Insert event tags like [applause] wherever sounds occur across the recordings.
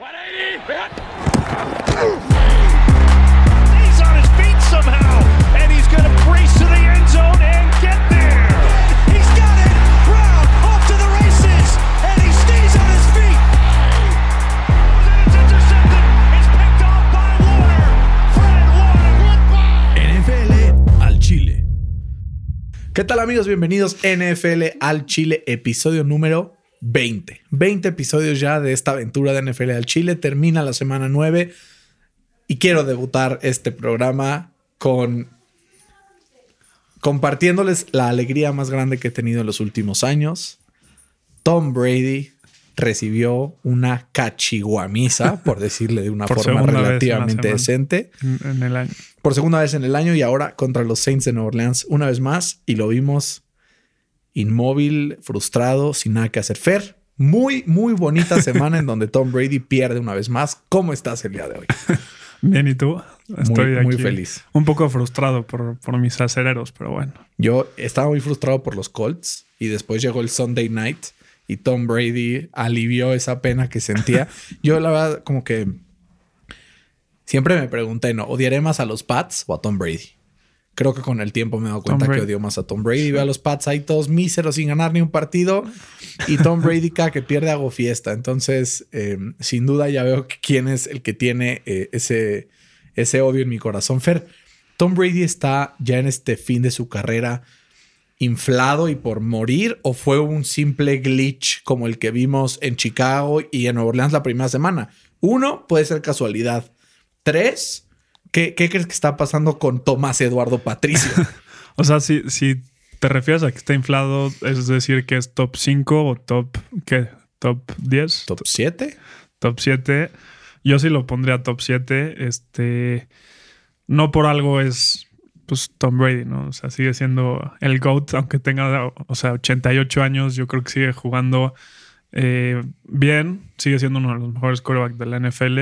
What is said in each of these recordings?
He's on his feet somehow, and he's going to brace to the end zone and get there. He's got it. Brown off to the races, and he stays on his feet. It's intercepted. It's picked off by Warner. Fred Warner. NFL al Chile. ¿Qué tal amigos? Bienvenidos NFL al Chile, episodio número 20. 20 episodios ya de esta aventura de NFL al Chile. Termina la semana 9 y quiero debutar este programa con compartiéndoles la alegría más grande que he tenido en los últimos años. Tom Brady recibió una cachiguamisa, [laughs] por decirle de una forma relativamente decente en, en el año. por segunda vez en el año y ahora contra los Saints de Nueva Orleans una vez más y lo vimos inmóvil, frustrado, sin nada que hacer. Fer, muy, muy bonita [laughs] semana en donde Tom Brady pierde una vez más. ¿Cómo estás el día de hoy? [laughs] Bien, ¿y tú? Estoy muy aquí feliz. Un poco frustrado por, por mis acereros, pero bueno. Yo estaba muy frustrado por los Colts y después llegó el Sunday night y Tom Brady alivió esa pena que sentía. [laughs] Yo la verdad como que siempre me pregunté, ¿no? ¿Odiaré más a los Pats o a Tom Brady? Creo que con el tiempo me he dado cuenta que odio más a Tom Brady. Veo a los Pats ahí todos míseros sin ganar ni un partido. Y Tom [laughs] Brady cada que pierde hago fiesta. Entonces, eh, sin duda ya veo quién es el que tiene eh, ese, ese odio en mi corazón. Fer, Tom Brady está ya en este fin de su carrera inflado y por morir o fue un simple glitch como el que vimos en Chicago y en Nueva Orleans la primera semana. Uno, puede ser casualidad. Tres, ¿qué, qué crees que está pasando con Tomás Eduardo Patricio? [laughs] O sea, si, si te refieres a que está inflado, es decir, que es top 5 o top, ¿qué? ¿Top 10? ¿Top 7? Top 7. Yo sí lo pondría top 7. Este. No por algo es. Pues Tom Brady, ¿no? O sea, sigue siendo el GOAT, aunque tenga, o sea, 88 años. Yo creo que sigue jugando eh, bien. Sigue siendo uno de los mejores quarterbacks de la NFL.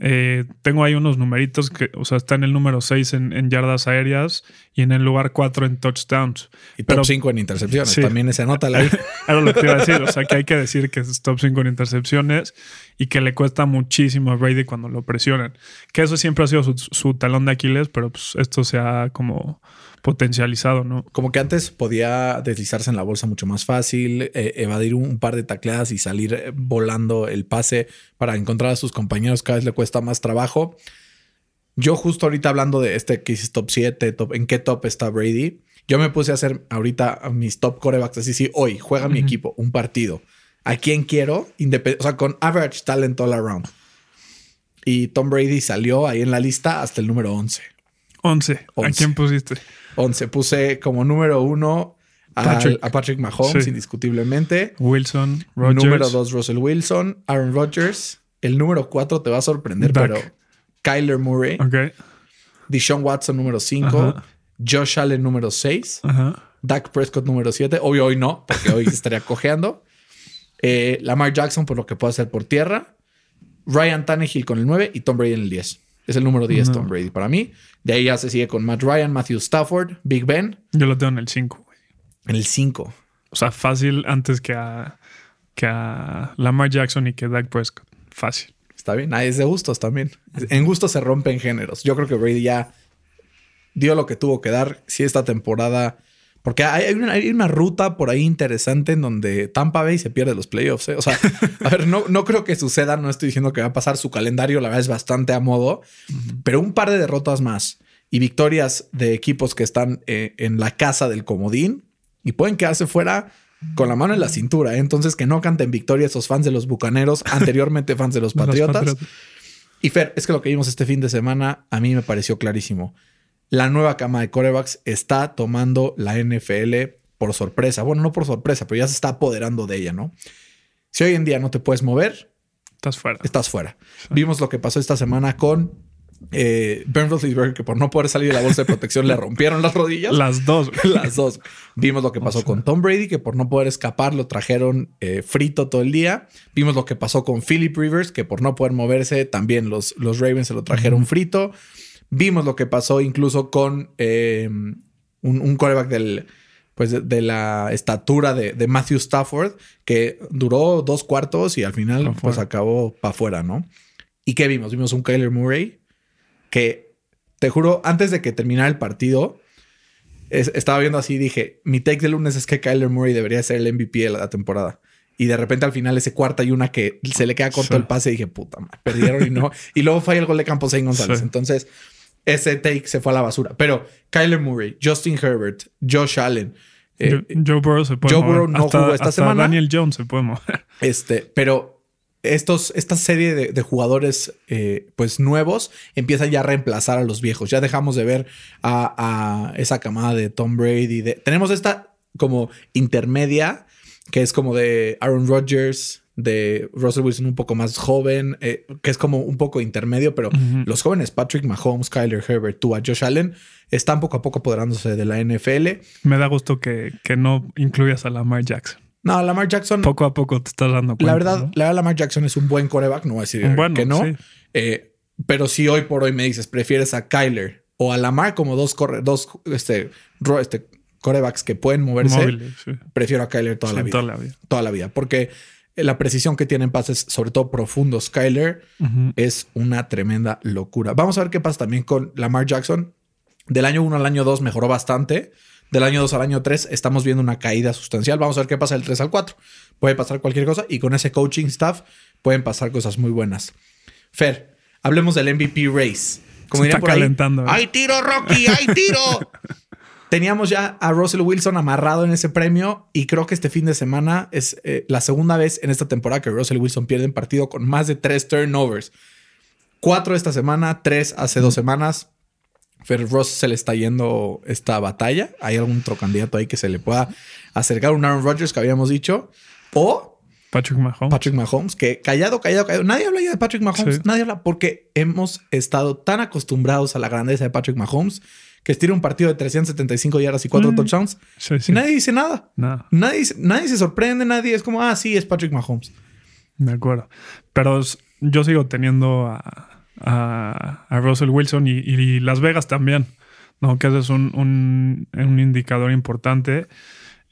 Eh, tengo ahí unos numeritos que, o sea, está en el número 6 en, en yardas aéreas y en el lugar 4 en touchdowns. Y Pero- top 5 en intercepciones. Sí. También ese nota ahí. [laughs] Era lo que iba a decir. O sea, que hay que decir que es top 5 en intercepciones y que le cuesta muchísimo a Brady cuando lo presionan. Que eso siempre ha sido su, su talón de Aquiles, pero pues esto se ha como potencializado, ¿no? Como que antes podía deslizarse en la bolsa mucho más fácil, eh, evadir un, par de tacleadas y salir eh, volando el pase para encontrar a sus compañeros. Cada vez le cuesta más trabajo. Yo justo ahorita hablando de este que dices top 7, top, ¿en qué top está Brady? Yo me puse a hacer ahorita mis top corebacks así, sí, hoy juega mi equipo un partido. ¿A quién quiero? O sea, con average talent all around. Y Tom Brady salió ahí en la lista hasta el número 11. 11. ¿A Once. quién pusiste? 11. Puse como número uno Patrick. a Patrick Mahomes, Sí. indiscutiblemente. Wilson, Rogers. Número dos, Russell Wilson, Aaron Rodgers. El número cuatro te va a sorprender, pero Kyler Murray, Ok. Deshaun Watson número cinco, Ajá. Josh Allen número seis, Ajá. Dak Prescott número siete. Obvio hoy no, porque hoy [laughs] estaría cojeando. Eh, Lamar Jackson por lo que puede hacer por tierra. Ryan Tannehill con el 9 y Tom Brady en el 10. Es el número 10 No. Tom Brady para mí. De ahí ya se sigue con Matt Ryan, Matthew Stafford, Big Ben Yo lo tengo en el 5. en el 5. O sea, fácil antes que a, que a Lamar Jackson y que Dak Prescott. Fácil. Está bien. Ah, es de gustos también. En gustos se rompen géneros. Yo creo que Brady ya dio lo que tuvo que dar. Si esta temporada. Porque hay una, hay una ruta por ahí interesante en donde Tampa Bay se pierde los playoffs. ¿eh? O sea, [laughs] a ver, no, no creo que suceda. No estoy diciendo que va a pasar. Su calendario, la verdad, es bastante a modo. Pero un par de derrotas más y victorias de equipos que están eh, en la casa del comodín y pueden quedarse fuera con la mano en la cintura. ¿eh? Entonces, que no canten victoria esos fans de los bucaneros, [laughs] anteriormente fans de los. Patriotas. Y Fer, es que lo que vimos este fin de semana a mí me pareció clarísimo. La nueva cama de corebacks está tomando la NFL por sorpresa. Bueno, no por sorpresa, pero ya se está apoderando de ella, ¿no? Si hoy en día no te puedes mover, Estás fuera. estás fuera. Vimos lo que pasó esta semana con eh, Ben Roethlisberger, que por no poder salir de la bolsa de protección le rompieron las rodillas. Las dos. [laughs] güey. Las dos. Vimos lo que pasó con Tom Brady, que por no poder escapar lo trajeron eh, frito todo el día. Vimos lo que pasó con Philip Rivers, que por no poder moverse también los, los Ravens se lo trajeron frito. Vimos lo que pasó incluso con eh, un, un quarterback del pues de, de la estatura de, de Matthew Stafford, que duró dos cuartos y al final Pa' pues fuera. acabó para afuera, ¿no? ¿Y qué vimos? Vimos un Kyler Murray que, te juro, antes de que terminara el partido, es- estaba viendo así y dije, mi take de lunes es que Kyler Murray debería ser el MVP de la temporada. Y de repente al final ese cuarta y una que se le queda corto Sí. el pase y dije, puta madre, perdieron y no. [laughs] Y luego falla el gol de Campos Zane González. Sí. Entonces, ese take se fue a la basura. Pero Kyler Murray, Justin Herbert, Josh Allen, eh, Joe, Joe Burrow se puede Joe mover. Burrow no Hasta- jugó esta hasta semana. Daniel Jones se puede mover. [laughs] este, pero estos, esta serie de, de jugadores eh, pues nuevos empiezan ya a reemplazar a los viejos. Ya dejamos de ver a, a esa camada de Tom Brady. De, tenemos esta como intermedia que es como de Aaron Rodgers, de Russell Wilson un poco más joven, eh, que es como un poco intermedio, pero los jóvenes Patrick Mahomes, Kyler Herbert, Tua, Josh Allen están poco a poco apoderándose de la NFL. Me da gusto que, que no incluyas a Lamar Jackson. No, Lamar Jackson Poco a poco te estás dando cuenta. La verdad, ¿no? la verdad, Lamar Jackson es un buen coreback, no voy a decir bueno, que no. sí. Eh, pero si hoy por hoy me dices, prefieres a Kyler o a Lamar como dos, corre, dos este, este, corebacks que pueden moverse, Móviles, sí. prefiero a Kyler toda Sí, la vida. toda la vida. Toda la vida. Porque la precisión que tienen pases, sobre todo profundos, Kyler, Ujú. es una tremenda locura. Vamos a ver qué pasa también con Lamar Jackson. Del año 1 al año 2 mejoró bastante. Del año 2 al año 3 estamos viendo una caída sustancial. Vamos a ver qué pasa del 3 al 4. Puede pasar cualquier cosa y con ese coaching staff pueden pasar cosas muy buenas. Fer, hablemos del MVP race. Como Se está por calentando, ¿eh? ¡Hay tiro, Rocky! ¡Hay tiro! [laughs] Teníamos ya a Russell Wilson amarrado en ese premio y creo que este fin de semana es eh, la segunda vez en esta temporada que Russell Wilson pierde un partido con más de tres turnovers. Cuatro esta semana, tres hace dos semanas. Fer Ross se le está yendo esta batalla. ¿Hay algún otro candidato ahí que se le pueda acercar? Un Aaron Rodgers que habíamos dicho. O Patrick Mahomes. Patrick Mahomes, que callado, callado, callado. Nadie habla ya de Patrick Mahomes. Sí. Nadie habla porque hemos estado tan acostumbrados a la grandeza de Patrick Mahomes que estira un partido de 375 yardas y cuatro Mm. touchdowns Sí, sí. y nadie dice nada. Nadie, nadie se sorprende, nadie es como, ah, sí, es Patrick Mahomes. De acuerdo. Pero yo sigo teniendo a, a- a Russell Wilson y, y Las Vegas también, ¿no? Que ese es un, un- un indicador importante.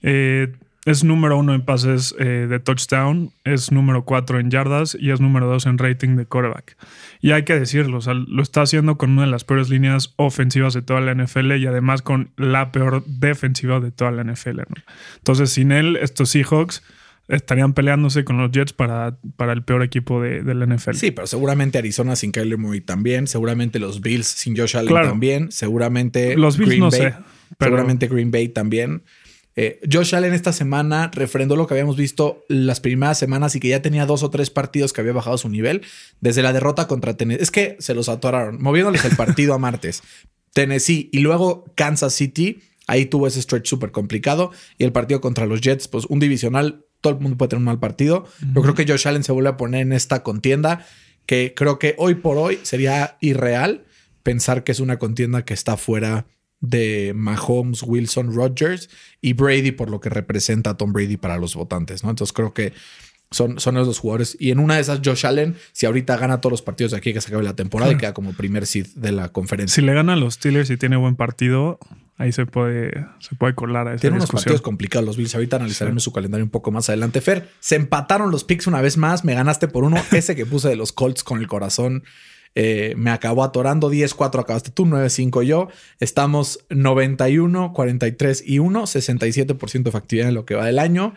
Eh, es número uno en pases eh, de touchdown, es número cuatro en yardas y es número dos en rating de quarterback. Y hay que decirlo, o sea, lo está haciendo con una de las peores líneas ofensivas de toda la NFL y además con la peor defensiva de toda la NFL. ¿no? Entonces, sin él, estos Seahawks estarían peleándose con los Jets para, para el peor equipo de, de la NFL. Sí, pero seguramente Arizona sin Kyler Murray también. Seguramente los Bills sin Josh Allen Claro. también. Seguramente Los Bills Green no Bay. sé, pero- Seguramente Green Bay también. Eh, Josh Allen esta semana refrendó lo que habíamos visto las primeras semanas y que ya tenía dos o tres partidos que había bajado su nivel desde la derrota contra Tennessee. Es que se los atoraron, moviéndoles el partido a martes. [laughs] Tennessee y luego Kansas City. Ahí tuvo ese stretch súper complicado. Y el partido contra los Jets, pues un divisional. Todo el mundo puede tener un mal partido. Yo creo que Josh Allen se vuelve a poner en esta contienda que creo que hoy por hoy sería irreal pensar que es una contienda que está fuera de Mahomes, Wilson, Rodgers y Brady por lo que representa a Tom Brady para los votantes, ¿no? Entonces creo que son, son esos jugadores. Y en una de esas, Josh Allen, si ahorita gana todos los partidos de aquí que se acabe la temporada y queda como primer seed de la conferencia. Si le ganan los Steelers y tiene buen partido, ahí se puede, se puede colar a esa Tiene unos discusión. partidos complicados los Bills. Ahorita analizaremos su calendario un poco más adelante. Fer, se empataron los picks una vez más. Me ganaste por uno. [laughs] Ese que puse de los Colts con el corazón eh, me acabó atorando. 10-4 acabaste tú, 9-5 yo. Estamos 91, 43 y 1. 67% de factibilidad en lo que va del año.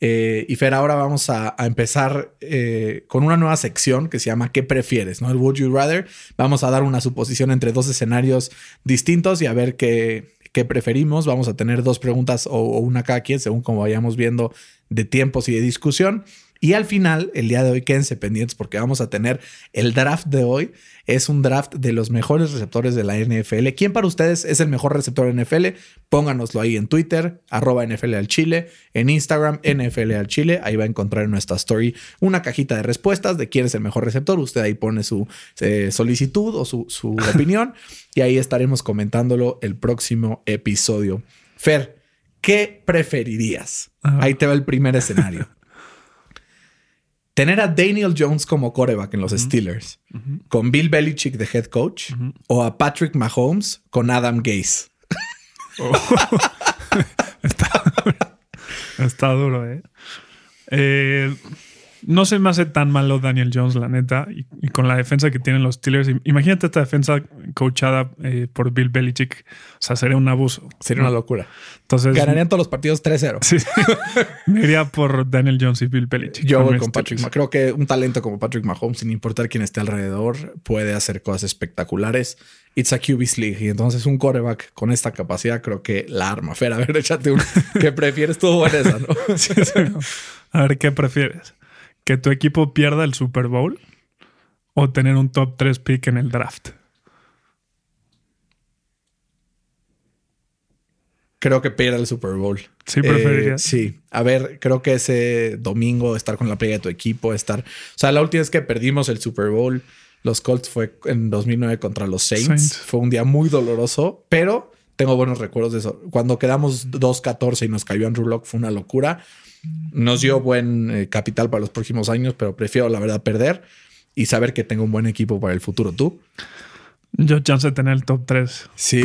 Eh, y Fer, ahora vamos a, empezar eh, con una nueva sección que se llama ¿Qué prefieres? ¿no? El Would You Rather. Vamos a dar una suposición entre dos escenarios distintos y a ver qué, qué preferimos. Vamos a tener dos preguntas o, o una cada quien, según como vayamos viendo de tiempos y de discusión. Y al final, el día de hoy, quédense pendientes porque vamos a tener el draft de hoy. Es un draft de los mejores receptores de la NFL. ¿Quién para ustedes es el mejor receptor de NFL? Pónganoslo ahí en Twitter, arroba NFL al Chile, en Instagram, NFL al Chile. Ahí va a encontrar en nuestra story una cajita de respuestas de quién es el mejor receptor. Usted ahí pone su eh, solicitud o su, su [laughs] opinión y ahí estaremos comentándolo el próximo episodio. Fer, ¿qué preferirías? Ahí te va el primer escenario. Tener a Daniel Jones como coreback en los Steelers, con Bill Belichick de head coach, o a Patrick Mahomes con Adam Gase. [laughs] [laughs] está, [laughs] está duro, ¿eh? eh no se me hace tan malo Daniel Jones, la neta. Y, con la defensa que tienen los Steelers. Imagínate esta defensa coachada eh, por Bill Belichick. O sea, sería un abuso. Sería una locura. Entonces. Ganarían todos los partidos 3-0. Sí. [laughs] me iría por Daniel Jones y Bill Belichick. Yo voy con Patrick Mahomes. Creo que un talento como Patrick Mahomes, sin importar quién esté alrededor, puede hacer cosas espectaculares. It's a QB's League. Y entonces un quarterback con esta capacidad, creo que la arma. Fer, a ver, [laughs] échate un. ¿Qué prefieres? Tú buena esa, ¿no? [laughs] sí, A ver, ¿qué prefieres? Que tu equipo pierda el Super Bowl o tener un top 3 pick en el draft? Creo que pierda el Super Bowl. Sí, preferiría. Eh, sí. A ver, creo que ese domingo estar con la playa de tu equipo, estar. O sea, la última vez que perdimos el Super Bowl, los Colts fue en 2009 contra los Saints. Fue un día muy doloroso, pero tengo buenos recuerdos de eso. Cuando quedamos 2-14 y nos cayó Andrew Locke, fue una locura. Nos dio buen eh, capital para los próximos años, pero prefiero, la verdad, perder y saber que tengo un buen equipo para el futuro. ¿Tú? Yo chance de tener el top 3. Sí.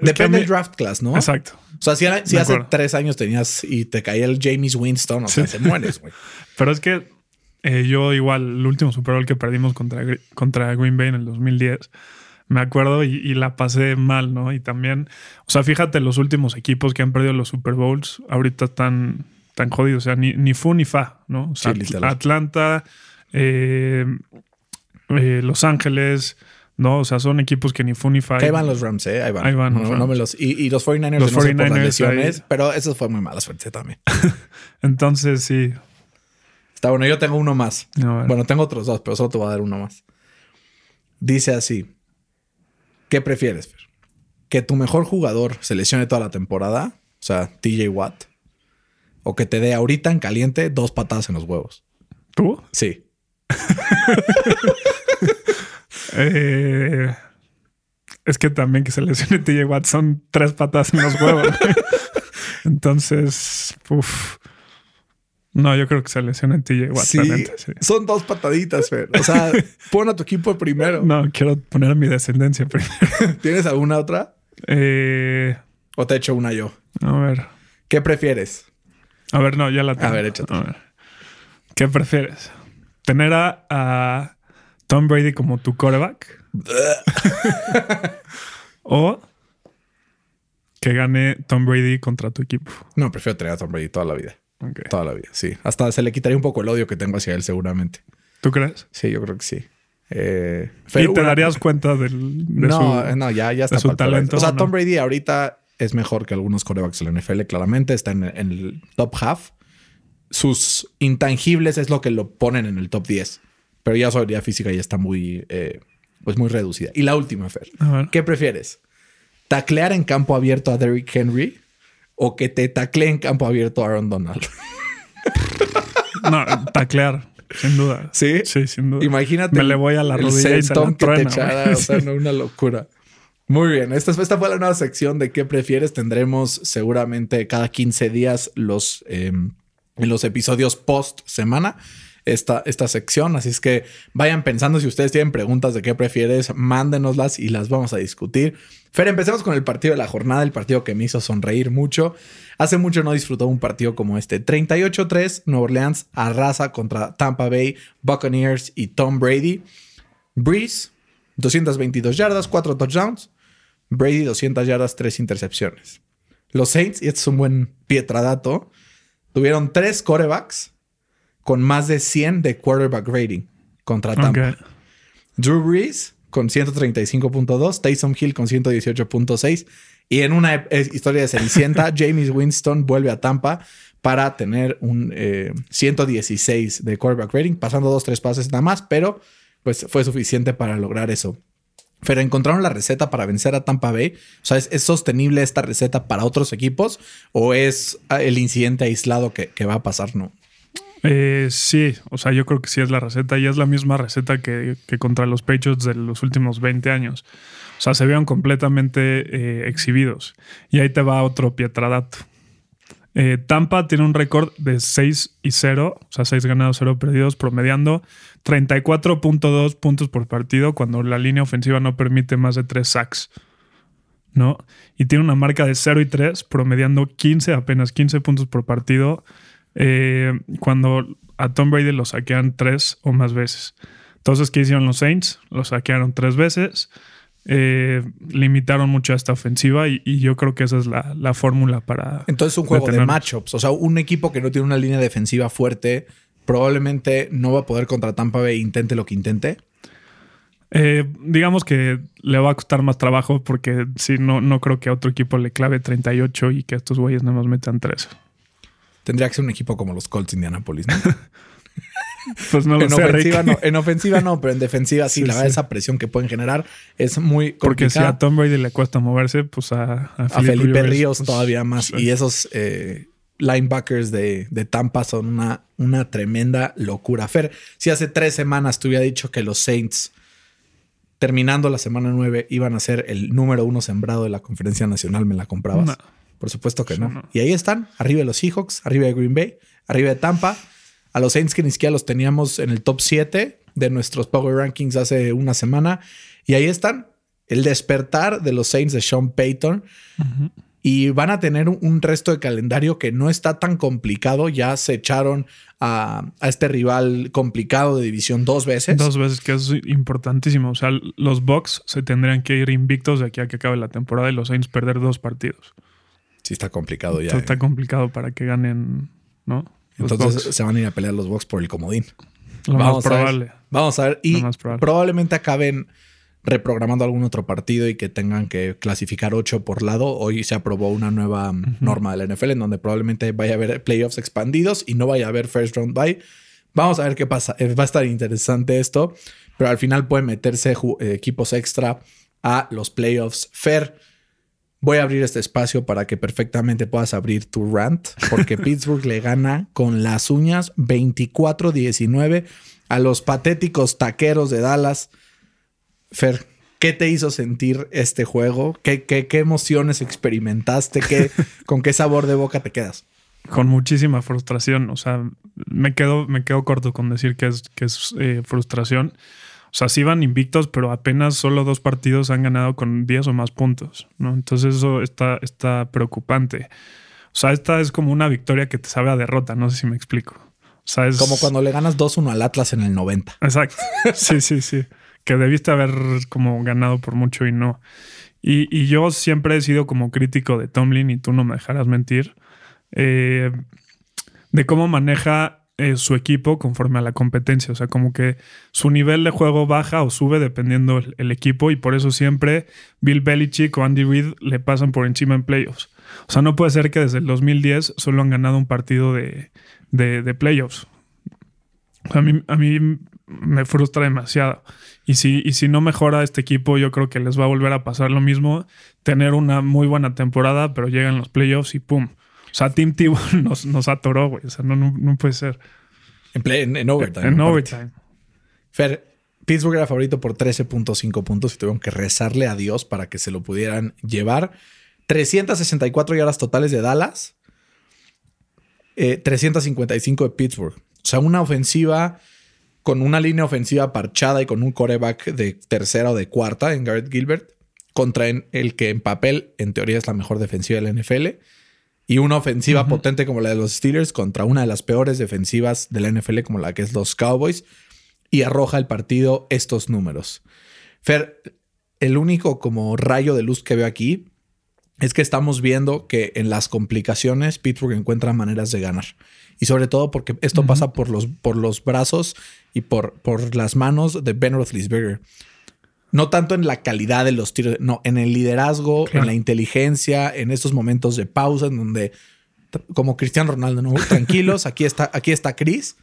Depende del draft class, ¿no? Exacto. O sea, si, hace tres años tenías y te caía el James Winston, o sea, te mueres, güey. [laughs] Pero es que eh, yo igual, el último Super Bowl que perdimos contra, contra Green Bay en el 2010, me acuerdo y, la pasé mal, ¿no? Y también, o sea, fíjate, los últimos equipos que han perdido los Super Bowls ahorita están tan jodido. O sea, ni, ni fu ni fa, ¿no? O sea, Atlanta, eh, eh, Los Ángeles, ¿no? O sea, son equipos que ni fu ni fa. ahí van los Rams, ¿eh? Ahí van. Ahí van no, me los, y, y, los 49ers, los 49ers por lesiones, pero eso fue muy mala suerte también. [laughs] Entonces, sí. Está bueno, yo tengo uno más. Bueno, tengo otros dos, pero solo te voy a dar uno más. Dice así. ¿Qué prefieres, Fer? ¿Que tu mejor jugador se lesione toda la temporada? O sea, TJ Watt o que te dé ahorita en caliente dos patadas en los huevos. ¿Tú? Sí. [laughs] Eh, es que también que se lesione TJ Watt son tres patadas en los huevos. [laughs] Entonces, uff. No, yo creo que se lesione TJ Watt. Sí, son dos pataditas, Fer. O sea, [laughs] pon a tu equipo primero. No, quiero poner a mi descendencia primero. ¿Tienes alguna otra? Eh, ¿O te echo una yo? A ver. ¿Qué prefieres? A ver, no, ya la tengo. A ver, échate. ¿Qué prefieres? ¿Tener a, Tom Brady como tu quarterback? [laughs] ¿O que gane Tom Brady contra tu equipo? No, prefiero tener a Tom Brady toda la vida. Toda la vida, sí. Hasta se le quitaría un poco el odio que tengo hacia él, seguramente. ¿Tú crees? Sí, yo creo que sí. Eh, ¿Y te darías cuenta del, de no, no, ya, ya está. su talento. O sea, Tom Brady ahorita es mejor que algunos corebacks de la NFL, claramente. Está en, el top half. Sus intangibles es lo que lo ponen en el top 10. Pero ya su habilidad física ya está muy, eh, pues muy reducida. Y la última, Fer. ¿Qué prefieres? ¿Taclear en campo abierto a Derrick Henry o que te taclee en campo abierto a Aaron Donald? [laughs] no, taclear. Sin duda. ¿Sí? Sí, sin duda. Imagínate. Me le voy a la rodilla y se la que te echara, o sea, no, una locura. Muy bien, esta, esta, fue la nueva sección de qué prefieres. Tendremos seguramente cada 15 días los, em, los episodios post semana esta, esta sección. Así es que vayan pensando si ustedes tienen preguntas de qué prefieres, mándenoslas y las vamos a discutir. Fer, empecemos con el partido de la jornada, el partido que me hizo sonreír mucho. Hace mucho no disfrutó un partido como este. 38-3, Nueva Orleans arrasa contra Tampa Bay, Buccaneers y Tom Brady. Breeze, 222 yardas, 4 touchdowns. Brady 200 yardas, 3 intercepciones. Los Saints, y este es un buen pietradato, tuvieron 3 quarterbacks con más de 100 de quarterback rating contra Tampa. Drew Brees con 135.2, Taysom Hill con 118.6 y en una historia de Cenicienta, [laughs] James Winston vuelve a Tampa para tener un 116 eh, de quarterback rating, pasando dos, tres pases nada más, pero pues fue suficiente para lograr eso. Pero encontraron la receta para vencer a Tampa Bay. O sea, ¿es, sostenible esta receta para otros equipos o es ah, el incidente aislado que, va a pasar? No. Eh, sí, o sea, yo creo que sí es la receta y es la misma receta que, contra los Patriots de los últimos 20 años. O sea, se vieron completamente eh, exhibidos. Y ahí te va otro pietradato. Eh, Tampa tiene un récord de 6 y 0, o sea, 6 ganados, 0 perdidos, promediando 34.2 puntos por partido cuando la línea ofensiva no permite más de 3 sacks. ¿no? Y tiene una marca de 0 y 3, promediando 15, apenas 15 puntos por partido, eh, cuando a Tom Brady lo saquean tres o más veces. Entonces, ¿qué hicieron los Saints? Lo saquearon tres veces. Eh, limitaron mucho a esta ofensiva y, y yo creo que esa es la, la fórmula para. Entonces, un juego de matchups. O sea, un equipo que no tiene una línea defensiva fuerte probablemente no va a poder contra Tampa Bay, intente lo que intente. Eh, digamos que le va a costar más trabajo porque si no, no creo que a otro equipo le clave 38 y que estos güeyes nada más metan 3. Tendría que ser un equipo como los Colts Indianapolis, ¿no? [laughs] Pues no lo en, sé, ofensiva Rick. no, en ofensiva no, pero en defensiva sí. Sí, la verdad, sí. esa presión que pueden generar es muy Porque si complicada. a Tom Brady le cuesta moverse, pues a, a a Felipe Ríos pues, todavía más. sí. Y esos eh, linebackers de, de Tampa son una, una tremenda locura. Fer, si hace tres semanas te hubiera dicho que los Saints, terminando la semana nueve, iban a ser el número uno sembrado de la conferencia nacional, ¿me la comprabas? No. Por supuesto que no. Y ahí están, arriba de los Seahawks, arriba de Green Bay, arriba de Tampa. A los Saints que ni siquiera los teníamos en el top 7 de nuestros Power Rankings hace una semana. Y ahí están, el despertar de los Saints de Sean Payton. Y van a tener un, resto de calendario que no está tan complicado. Ya se echaron a, a este rival complicado de división dos veces. Dos veces, que es importantísimo. O sea, los Bucks se tendrían que ir invictos de aquí a que acabe la temporada y los Saints perder dos partidos. Sí, está complicado ya. Está eh. complicado para que ganen, ¿no? Los Entonces se van a ir a pelear los Bucks por el comodín. Lo Vamos más a ver. Vamos a ver. Y probable. probablemente acaben reprogramando algún otro partido y que tengan que clasificar ocho por lado. Hoy se aprobó una nueva norma de la NFL en donde probablemente vaya a haber playoffs expandidos y no vaya a haber first round bye. Vamos a ver qué pasa. Eh, Va a estar interesante esto, pero al final pueden meterse eh, equipos extra a los playoffs. Fair. Voy a abrir este espacio para que perfectamente puedas abrir tu rant, porque [laughs] Pittsburgh le gana con las uñas 24-19 a los patéticos taqueros de Dallas. Fer, ¿qué te hizo sentir este juego? ¿Qué, qué, qué emociones experimentaste? ¿Qué, [laughs] ¿Con qué sabor de boca te quedas? Con muchísima frustración. O sea, me quedo, me quedo corto con decir que es, que es eh, frustración. O sea, sí van invictos, pero apenas solo dos partidos han ganado con 10 o más puntos, ¿no? Entonces eso está, está preocupante. O sea, esta es como una victoria que te sabe a derrota, no sé si me explico. O sea, es... Como cuando le ganas 2-1 al Atlas en el 90. Exacto. Sí, sí, sí. Que debiste haber como ganado por mucho y no. Y, y yo siempre he sido como crítico de Tomlin y tú no me dejarás mentir. eh, de cómo maneja eh, su equipo conforme a la competencia. O sea, como que su nivel de juego baja o sube dependiendo el, equipo y por eso siempre Bill Belichick o Andy Reid le pasan por encima en playoffs. O sea, no puede ser que desde el 2010 solo han ganado un partido de, de, de playoffs. A mí, a mí me frustra demasiado. Y si, y si no mejora este equipo, yo creo que les va a volver a pasar lo mismo. Tener una muy buena temporada, pero llegan los playoffs y ¡pum! O sea, Team Tebow [laughs] nos, nos atoró, güey. O sea, no, no, no puede ser. En, play- en, en overtime. en overtime. Fer, Pittsburgh era favorito por 13.5 puntos y tuvieron que rezarle a Dios para que se lo pudieran llevar. 364 yardas totales de Dallas, eh, 355 de Pittsburgh. O sea, una ofensiva con una línea ofensiva parchada y con un coreback de tercera o de cuarta en Garrett Gilbert contra el que en papel, en teoría, es la mejor defensiva de la NFL. Y una ofensiva potente como la de los Steelers contra una de las peores defensivas de la NFL como la que es los Cowboys y arroja el partido estos números. Fer, el único como rayo de luz que veo aquí es que estamos viendo que en las complicaciones Pittsburgh encuentra maneras de ganar. Y sobre todo porque esto pasa por los, por los brazos y por, por las manos de Ben Roethlisberger. No tanto en la calidad de los tiros, no, en el liderazgo, Claro. en la inteligencia, en estos momentos de pausa en donde, como Cristiano Ronaldo, ¿no? [laughs] tranquilos, aquí está, aquí está Chris.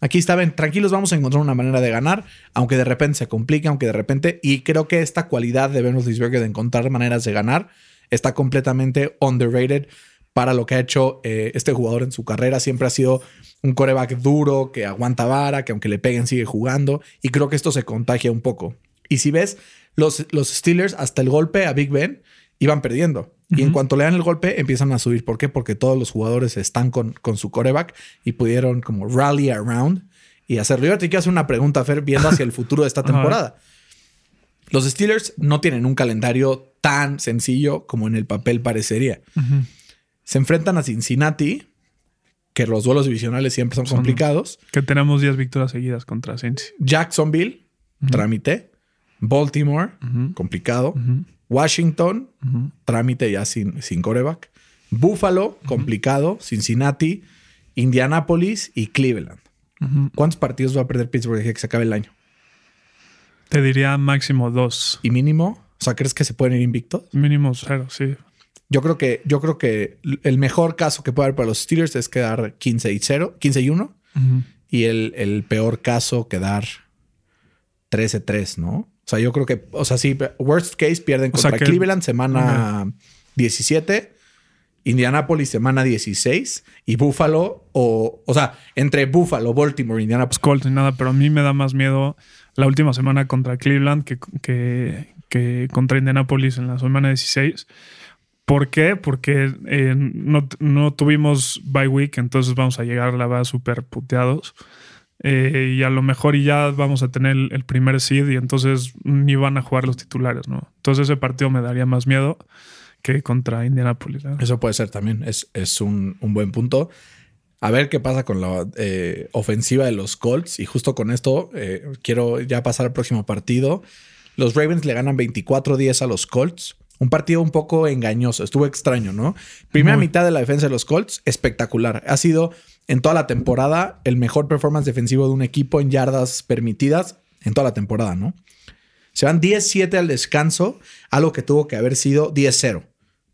Aquí está, ven, tranquilos, vamos a encontrar una manera de ganar, aunque de repente se complique, aunque de repente, y creo que esta cualidad de Ben Roethlisberger de encontrar maneras de ganar está completamente underrated para lo que ha hecho eh, este jugador en su carrera. Siempre ha sido un coreback duro, que aguanta vara, que aunque le peguen sigue jugando, y creo que esto se contagia un poco. Y si ves, los, los Steelers hasta el golpe a Big Ben iban perdiendo. Y en cuanto le dan el golpe, empiezan a subir. ¿Por qué? Porque todos los jugadores están con, con su coreback y pudieron como rally around y hacerlo. Yo te quiero hacer una pregunta, Fer, viendo hacia el [laughs] futuro de esta temporada. Los Steelers no tienen un calendario tan sencillo como en el papel parecería. Se enfrentan a Cincinnati, que los duelos divisionales siempre son, Son- complicados. Que tenemos 10 victorias seguidas contra Cincy. Jacksonville, trámite. Baltimore, complicado. Washington, trámite ya sin, sin coreback. Buffalo, complicado. Cincinnati, Indianapolis y Cleveland. ¿Cuántos partidos va a perder Pittsburgh que se acabe el año? Te diría máximo 2. Y mínimo, o sea, ¿crees que se pueden ir invictos? Mínimo 0, sí. Yo creo que, yo creo que el mejor caso que puede haber para los Steelers es quedar 15 y 0, 15 y 1. Y el, el peor caso quedar 13-3, ¿no? O sea, yo creo que, o sea, sí, worst case pierden O sea contra que- Cleveland semana 17, Indianapolis semana 16 y Buffalo o, o sea, entre Buffalo, Baltimore, Indianapolis. Colts ni nada, pero a mí me da más miedo la última semana contra Cleveland que, que, que contra Indianapolis en la semana 16. ¿Por qué? Porque eh, no, no tuvimos bye week, entonces vamos a llegar, la verdad, súper puteados. Eh, y a lo mejor ya vamos a tener el, el primer seed y entonces ni van a jugar los titulares, ¿no? Entonces ese partido me daría más miedo que contra Indianapolis. ¿no? Eso puede ser también, es, es un, un buen punto. A ver qué pasa con la eh, ofensiva de los Colts. Y justo con esto eh, quiero ya pasar al próximo partido. Los Ravens le ganan 24-10 a los Colts. Un partido un poco engañoso, estuvo extraño, ¿no? Primera Muy. mitad de la defensa de los Colts, espectacular. Ha sido en toda la temporada el mejor performance defensivo de un equipo en yardas permitidas en toda la temporada, ¿no? Se van 10-7 al descanso, algo que tuvo que haber sido 10-0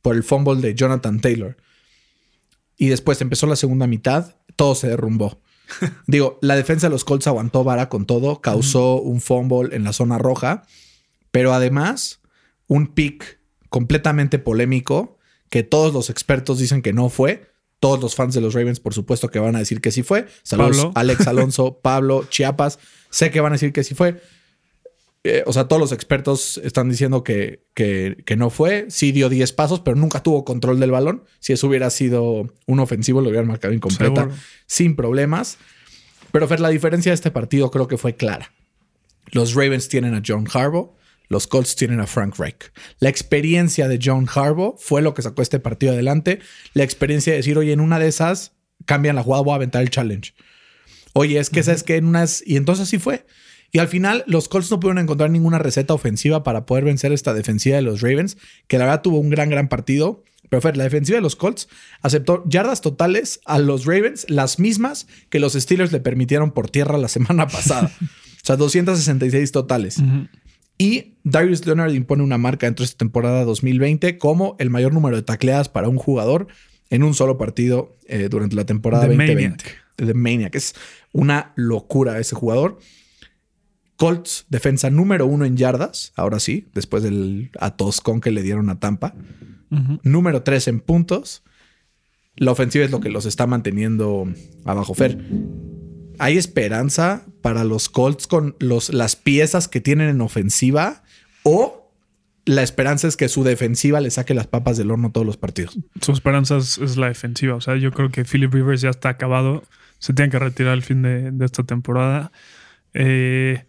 por el fumble de Jonathan Taylor. Y después empezó la segunda mitad, todo se derrumbó. [laughs] Digo, la defensa de los Colts aguantó vara con todo, causó un fumble en la zona roja, pero además un pick completamente polémico que todos los expertos dicen que no fue. Todos los fans de los Ravens, por supuesto, que van a decir que sí fue. Saludos, Pablo. Alex [laughs] Alonso, Pablo, Chiapas. Sé que van a decir que sí fue. Eh, o sea, todos los expertos están diciendo que, que, que no fue. Sí dio 10 pasos, pero nunca tuvo control del balón. Si eso hubiera sido un ofensivo, lo hubieran marcado incompleta Seguro. sin problemas. Pero Fer, la diferencia de este partido creo que fue clara. Los Ravens tienen a John Harbaugh, los Colts tienen a Frank Reich. La experiencia de John Harbaugh fue lo que sacó este partido adelante. La experiencia de decir, oye, en una de esas cambian la jugada, voy a aventar el challenge. Oye, es que sabes que en unas. Y entonces así fue. Y al final, los Colts no pudieron encontrar ninguna receta ofensiva para poder vencer esta defensiva de los Ravens, que la verdad tuvo un gran, gran partido. Pero Fer, la defensiva de los Colts aceptó yardas totales a los Ravens, las mismas que los Steelers le permitieron por tierra la [laughs] semana pasada. o sea, 266 totales. Y Darius Leonard impone una marca dentro de esta temporada 2020 como el mayor número de tacleadas para un jugador en un solo partido eh, durante la temporada The 2020. Maniac. The Maniac. Es una locura ese jugador. Colts, defensa número uno en yardas, ahora sí, después del atoscón que le dieron a Tampa. Número tres en puntos. La ofensiva es lo que los está manteniendo abajo. Fer, ¿hay esperanza para los Colts con los, las piezas que tienen en ofensiva? ¿O la esperanza es que su defensiva le saque las papas del horno todos los partidos? Su esperanza es, es la defensiva. O sea, yo creo que Philip Rivers ya está acabado. Se tiene que retirar al fin de, de esta temporada. Eh,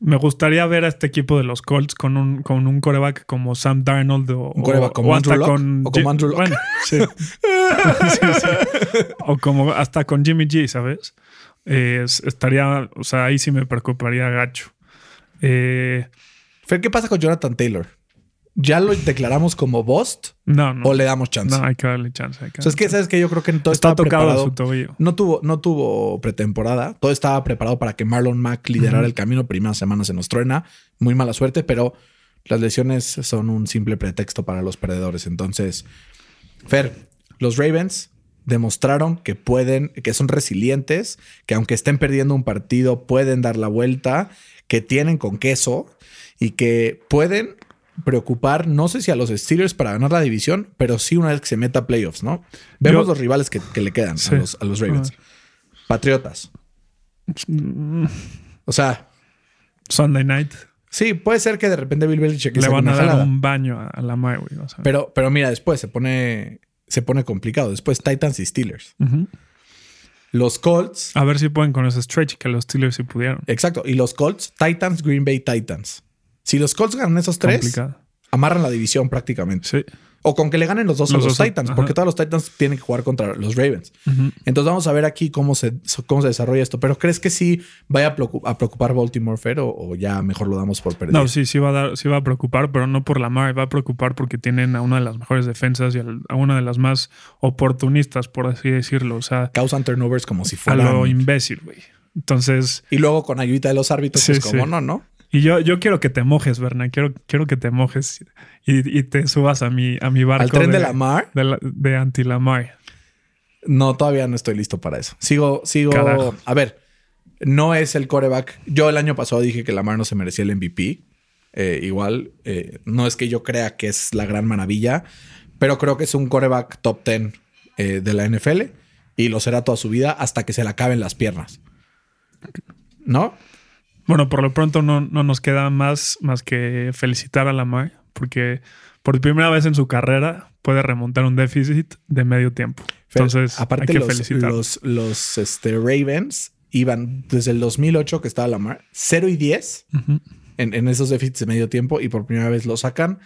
me gustaría ver a este equipo de los Colts con un, con un coreback como Sam Darnold o, ¿Un quarterback o- como o hasta Andrew Luck? con ¿O como Andrew Luck? Bueno, sí. [laughs] Sí, sí. O como hasta con Jimmy G, ¿sabes? Eh, es- estaría, o sea, ahí sí me preocuparía gacho. Eh, Fer, ¿qué pasa con Jonathan Taylor? ¿Ya lo declaramos como Bust no, no. o le damos chance? No, hay que darle chance. hay que O sea, es que darle sabes que yo creo que todo Está tocado preparado. su tobillo. No tuvo, no tuvo pretemporada. Todo estaba preparado para que Marlon Mack liderara el camino. Primera semana se nos truena. Muy mala suerte, pero las lesiones son un simple pretexto para los perdedores. Entonces, Fer, los Ravens demostraron que pueden, que son resilientes, que aunque estén perdiendo un partido, pueden dar la vuelta, que tienen con queso y que pueden preocupar, no sé si a los Steelers para ganar la división, pero sí una vez que se meta a playoffs, ¿no? Vemos Yo- los rivales que, que le quedan Sí. a, los, a los Ravens. Patriotas. Mm, O sea, Sunday night. sí, puede ser que de repente Bill Belichick Le van a dar jalada. un baño a, la o sea. Pero, pero mira, después se pone, se pone complicado. Después Titans y Steelers. Los Colts. A ver si pueden con ese stretch que los Steelers sí pudieron. Exacto. Y los Colts, Titans, Green Bay Titans. Si los Colts ganan esos tres, Complicado. amarran la división prácticamente. Sí. O con que le ganen los dos a Los dos, Titans, ajá. porque todos los Titans tienen que jugar contra los Ravens. Entonces vamos a ver aquí cómo se, cómo se desarrolla esto. Pero ¿crees que sí vaya a, preocu- a preocupar Baltimore Fair o, o ya mejor lo damos por perdido? No, sí, sí va a dar, sí va a preocupar, pero no por la mar, va a preocupar porque tienen a una de las mejores defensas y a una de las más oportunistas, por así decirlo. O sea, Causan turnovers como si a fueran... lo imbécil, güey. Entonces, Y luego con ayuda de los árbitros, Sí, pues como sí. no, ¿no? Y yo, yo quiero que te mojes, Berna. Quiero, quiero que te mojes y, y te subas a mi, a mi barco. Al tren de, la mar, De, la- de anti-Lamar. no, todavía no estoy listo para eso. Sigo, sigo. Carajo. A ver, no es el coreback. Yo el año pasado dije que Lamar no se merecía el MVP. Eh, igual, eh, no es que yo crea que es la gran maravilla, pero creo que es un coreback top 10 eh, de la NFL y lo será toda su vida hasta que se le acaben las piernas. ¿No? Bueno, por lo pronto no, no nos queda más, más que felicitar a Lamar, porque por primera vez en su carrera puede remontar un déficit de medio tiempo. Entonces, aparte hay que los, felicitarlo. los, los, este, Ravens iban desde el 2008 que estaba Lamar 0 y 10 Ujú. en, en esos déficits de medio tiempo y por primera vez lo sacan.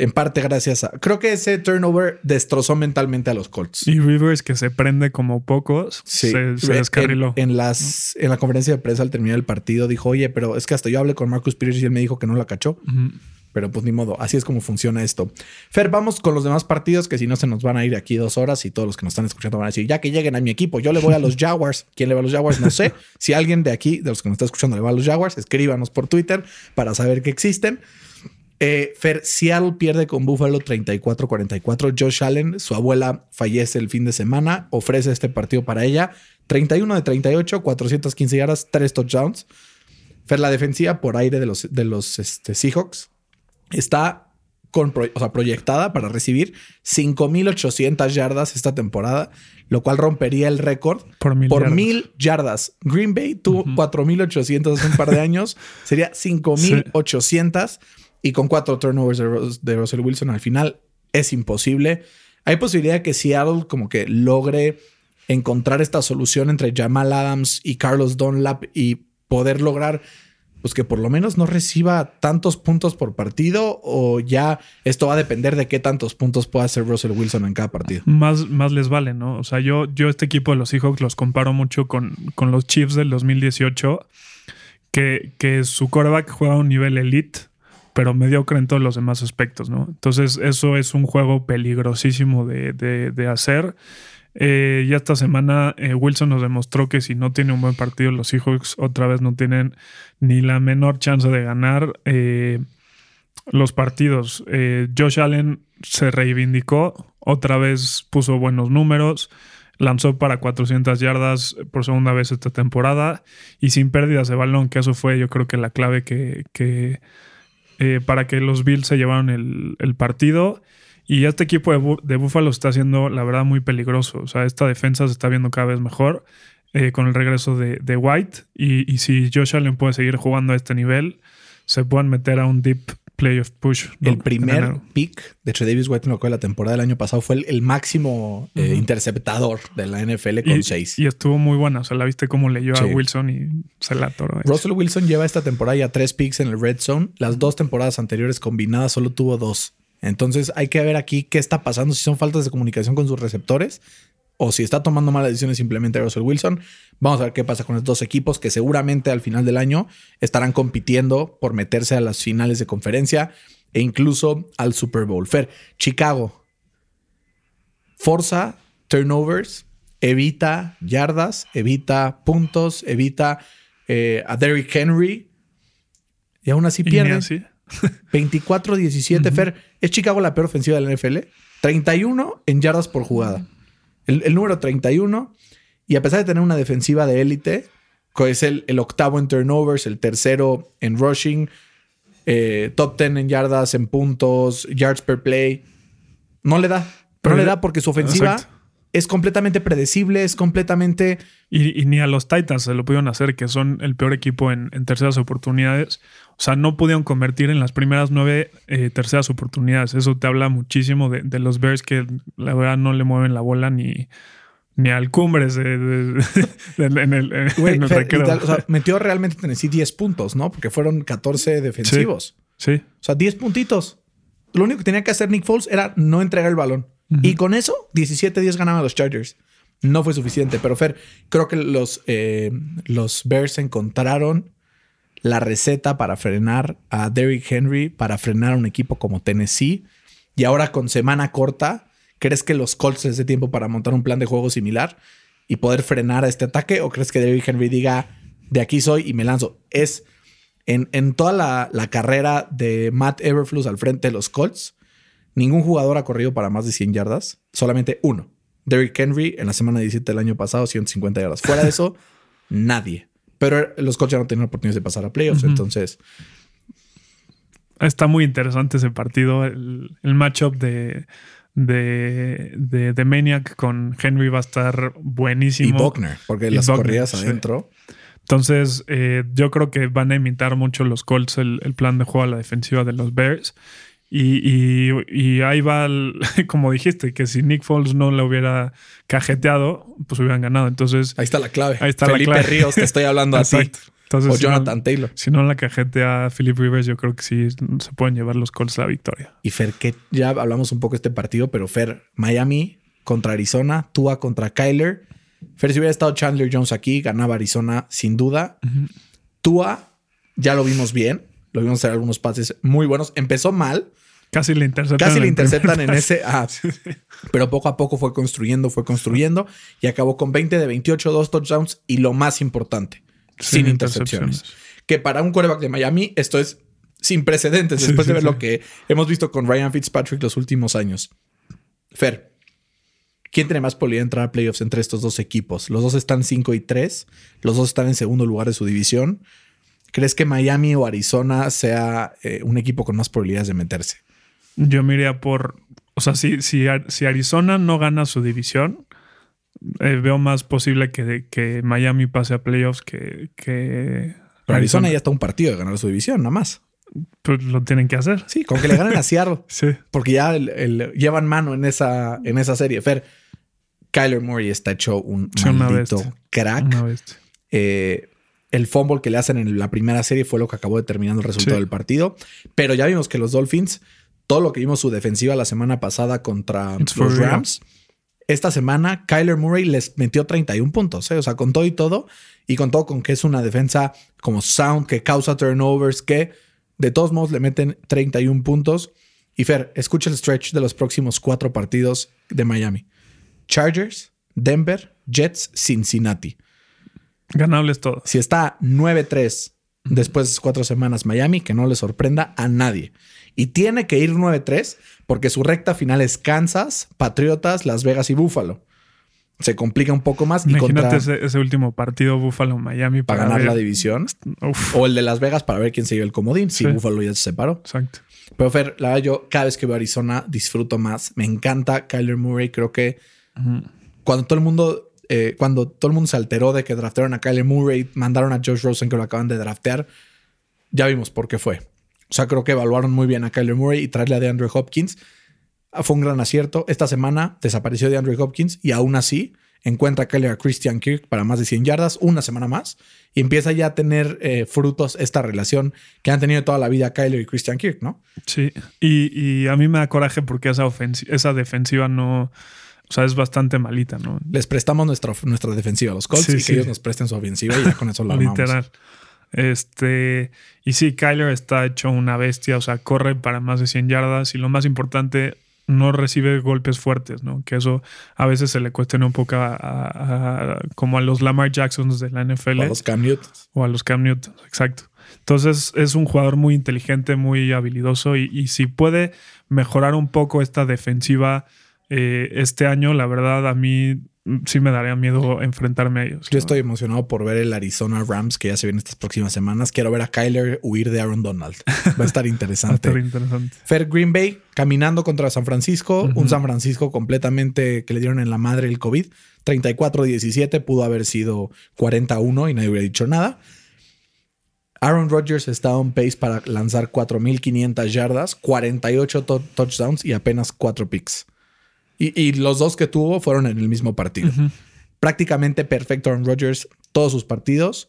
En parte gracias a... Creo que ese turnover destrozó mentalmente a los Colts. Y Rivers, que se prende como pocos, Sí. se, se descarriló. En, las, en la conferencia de prensa al terminar el partido dijo, oye, pero es que hasta yo hablé con Marcus Peters y él me dijo que no la cachó. Pero pues ni modo, así es como funciona esto. Fer, vamos con los demás partidos que si no se nos van a ir aquí dos horas y todos los que nos están escuchando van a decir, ya que lleguen a mi equipo, yo le voy a los [laughs] Jaguars. ¿Quién le va a los Jaguars? No sé. [laughs] Si alguien de aquí, de los que nos está escuchando, le va a los Jaguars, escríbanos por Twitter para saber que existen. Eh, Fer, Seattle pierde con Buffalo 34-44. Josh Allen, su abuela, fallece el fin de semana, ofrece este partido para ella. 31 de 38, 415 yardas, 3 touchdowns. Fer, la defensiva por aire de los, de los este, Seahawks está con pro- o sea, proyectada para recibir 5.800 yardas esta temporada, lo cual rompería el récord Por mil por yardas. mil yardas. Green Bay tuvo 4.800 hace un par de [laughs] años, sería 5.800 y con cuatro turnovers de, Russell Wilson al final es imposible. Hay posibilidad que Seattle como que logre encontrar esta solución entre Jamal Adams y Carlos Dunlap y poder lograr pues que por lo menos no reciba tantos puntos por partido o ya esto va a depender de qué tantos puntos pueda hacer Russell Wilson en cada partido. Más, más les vale, ¿no? O sea, yo, yo este equipo de los Seahawks los comparo mucho con, con los Chiefs del 2018, que, que su quarterback juega a un nivel elite, pero mediocre en todos los demás aspectos, ¿no? Entonces, eso es un juego peligrosísimo de, de- hacer. Eh, ya esta semana eh, Wilson nos demostró que si no tiene un buen partido, los Seahawks otra vez no tienen ni la menor chance de ganar eh, los partidos. Eh, Josh Allen se reivindicó, otra vez puso buenos números, lanzó para 400 yardas por segunda vez esta temporada y sin pérdidas de balón, que eso fue yo creo que la clave que, eh, para que los Bills se llevaron el, partido. Y este equipo de, de Buffalo está haciendo, la verdad, muy peligroso. O sea, esta defensa se está viendo cada vez mejor eh, con el regreso de, de White. Y, y si Josh Allen puede seguir jugando a este nivel, se pueden meter a un deep playoff push. ¿no? El primer pick de Tredavious White en lo la temporada del año pasado fue el, el máximo eh, interceptador de la NFL con Y, seis. y estuvo muy buena. O sea, la viste cómo leyó Sí. a Wilson y se la atoró. Russell Wilson lleva esta temporada ya tres picks en el red zone. Las dos temporadas anteriores combinadas solo tuvo dos. Entonces hay que ver aquí qué está pasando, si son faltas de comunicación con sus receptores o si está tomando malas decisiones simplemente Russell Wilson. Vamos a ver qué pasa con estos dos equipos que seguramente al final del año estarán compitiendo por meterse a las finales de conferencia e incluso al Super Bowl. Fer, Chicago. Forza turnovers, evita yardas, evita puntos, evita eh, a Derrick Henry. Y aún así pierde. así. [laughs] 24-17. Fer, ¿es Chicago la peor ofensiva de la NFL? 31 en yardas por jugada. El, el número 31. Y a pesar de tener una defensiva de élite, que es el, el octavo en turnovers, el tercero en rushing, eh, top 10 en yardas, en puntos, yards per play, no le da. Pero no le da porque su ofensiva Exacto. Es completamente predecible, es completamente... Y, y ni a los Titans se lo pudieron hacer, que son el peor equipo en, en terceras oportunidades. O sea, no pudieron convertir en las primeras nueve eh, terceras oportunidades. Eso te habla muchísimo de, de los Bears que la verdad no le mueven la bola ni, ni al Cumbres de- de- de- en el, en Güey, el Fer, recreo. literal, o sea, metió realmente Tennessee 10 puntos, ¿no? Porque fueron 14 defensivos. sí, O sea, 10 puntitos. Lo único que tenía que hacer Nick Foles era no entregar el balón. Y con eso, 17-10 ganaban los Chargers. No fue suficiente. Pero Fer, creo que los, eh, los Bears encontraron la receta para frenar a Derrick Henry, para frenar a un equipo como Tennessee. Y ahora con semana corta, ¿crees que los Colts les dé tiempo para montar un plan de juego similar y poder frenar a este ataque? ¿O crees que Derrick Henry diga, de aquí soy y me lanzo? Es en, en toda la, la carrera de Matt Everflus al frente de los Colts, ningún jugador ha corrido para más de 100 yardas, solamente uno. Derrick Henry en la semana 17 del año pasado, 150 yardas. Fuera de eso, [laughs] nadie. Pero los Colts ya no tenían oportunidades de pasar a playoffs, entonces Está muy interesante ese partido. El, el matchup de, de, de, de Maniac con Henry va a estar y buenísimo. Buckner, porque Y las Buckner, corridas sí. adentro. Entonces, eh, yo creo que van a imitar mucho los Colts el, el plan de juego a la defensiva de los Bears. Y, y- y ahí va, el- [laughs] como dijiste, que si Nick Foles no le hubiera cajeteado, pues hubieran ganado. Entonces, Ahí está la clave. Ahí está la Felipe clave. Ríos, te estoy hablando a ti. Exacto. Entonces, O si no- Jonathan Taylor. Si no la cajetea Philip Rivers, yo creo que sí se pueden llevar los Colts la victoria. Y Fer, que ya hablamos un poco de este partido, pero Fer, Miami contra Arizona, Tua contra Kyler. Fer, si hubiera estado Chandler Jones aquí, ganaba Arizona sin duda. Tua, ya lo vimos bien. Lo vimos hacer algunos pases muy buenos. Empezó mal. Casi le interceptan. Casi en le interceptan en ese. ah, [laughs] pero poco a poco fue construyendo, fue construyendo y acabó con 20 de 28, dos touchdowns y lo más importante, sin, Sin intercepciones. intercepciones. Que para un quarterback de Miami, esto es sin precedentes después sí, de ver sí. lo que hemos visto con Ryan Fitzpatrick los últimos años. Fer, ¿quién tiene más probabilidad de entrar a playoffs entre estos dos equipos? Los dos están 5 y 3, los dos están en segundo lugar de su división. ¿Crees que Miami o Arizona sea eh, un equipo con más probabilidades de meterse? Yo me iría por. O sea, si, si, si Arizona no gana su división, eh, veo más posible que, que Miami pase a playoffs que. que Pero Arizona ya está un partido de ganar su división, nada más. Pues lo tienen que hacer. Sí, con que le ganen a [laughs] Seattle. Sí. Porque ya el- el- llevan mano en esa, en esa serie. Fer, Kyler Murray está hecho un Sí, maldito crack. Una. Eh, el fumble que le hacen en la primera serie fue lo que acabó determinando el resultado Sí. del partido. Pero ya vimos que los Dolphins, todo lo que vimos su defensiva la semana pasada contra It's los. Rams, esta semana Kyler Murray les metió 31 puntos. ¿eh? O sea, con todo y todo, y con todo con que es una defensa como sound, que causa turnovers, que de todos modos le meten 31 puntos. Y Fer, escucha el stretch de los próximos cuatro partidos de Miami. Chargers, Denver, Jets, Cincinnati. Ganables todos. Si está 9-3 después de esas cuatro semanas Miami, que no le sorprenda a nadie. Y tiene que ir 9-3 porque su recta final es Kansas, Patriotas, Las Vegas y Búfalo. Se complica un poco más y Imagínate contra ese, ese último partido Buffalo-Miami para para, ganar la división. Uf, O el de Las Vegas para ver quién se lleva el comodín, si Sí. Búfalo ya se separó. exacto. Pero Fer, la verdad, yo cada vez que veo Arizona disfruto más. Me encanta Kyler Murray. Creo que cuando todo el mundo, eh, cuando todo el mundo se alteró de que draftearon a Kyler Murray, mandaron a Josh Rosen que lo acaban de draftear, ya vimos por qué fue. O sea, creo que evaluaron muy bien a Kyler Murray y traerle a DeAndre Hopkins ah, fue un gran acierto. Esta semana desapareció DeAndre Hopkins y aún así encuentra a Kyler a Christian Kirk para más de 100 yardas, una semana más, y empieza ya a tener eh, frutos esta relación que han tenido toda la vida Kyler y Christian Kirk, ¿no? Sí. Y, y a mí me da coraje porque esa, esa defensiva no. O sea, es bastante malita, ¿no? Les prestamos nuestra, nuestra defensiva a los Colts Sí, y que sí. ellos nos presten su ofensiva y ya con eso lo armamos. [laughs] Literal. Este, y sí, Kyler está hecho una bestia, o sea, corre para más de 100 yardas y lo más importante, no recibe golpes fuertes, ¿no? Que eso a veces se le cuestiona un poco a, a- a- como a los Lamar Jacksons de la NFL O a los Cam Newton. o a los Cam Newton, exacto. Entonces es un jugador muy inteligente, muy habilidoso y, y si puede mejorar un poco esta defensiva eh, este año, la verdad a mí sí me daría miedo enfrentarme a ellos. Yo ¿no? estoy emocionado por ver el Arizona Rams que ya se viene estas próximas semanas. Quiero ver a Kyler huir de Aaron Donald. [laughs] Va a estar Va a interesante. estar interesante. Fer Green Bay caminando contra San Francisco, un San Francisco completamente que le dieron en la madre el COVID. 34-17 pudo haber sido 41 y nadie hubiera dicho nada. Aaron Rodgers está on pace para lanzar 4.500 yardas, 48 to- touchdowns y apenas 4 picks. Y, y los dos que tuvo fueron en el mismo partido. prácticamente perfecto Aaron Rodgers todos sus partidos.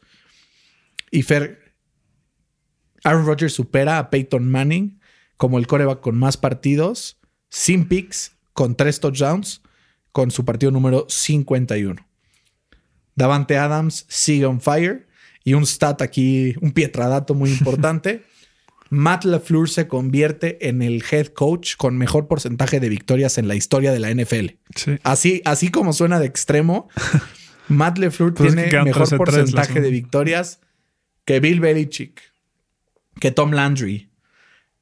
Y Fer, Aaron Rodgers supera a Peyton Manning como el coreback con más partidos, sin picks, con tres touchdowns, con su partido número 51. Davante Adams sigue on fire. Y un stat aquí, un pietradato muy importante. [laughs] Matt LaFleur se convierte en el head coach con mejor porcentaje de victorias en la historia de la NFL. Sí. Así, así como suena de extremo, [laughs] Matt LeFleur Pues tiene mejor 13-3 la porcentaje de victorias que Bill Belichick, que Tom Landry,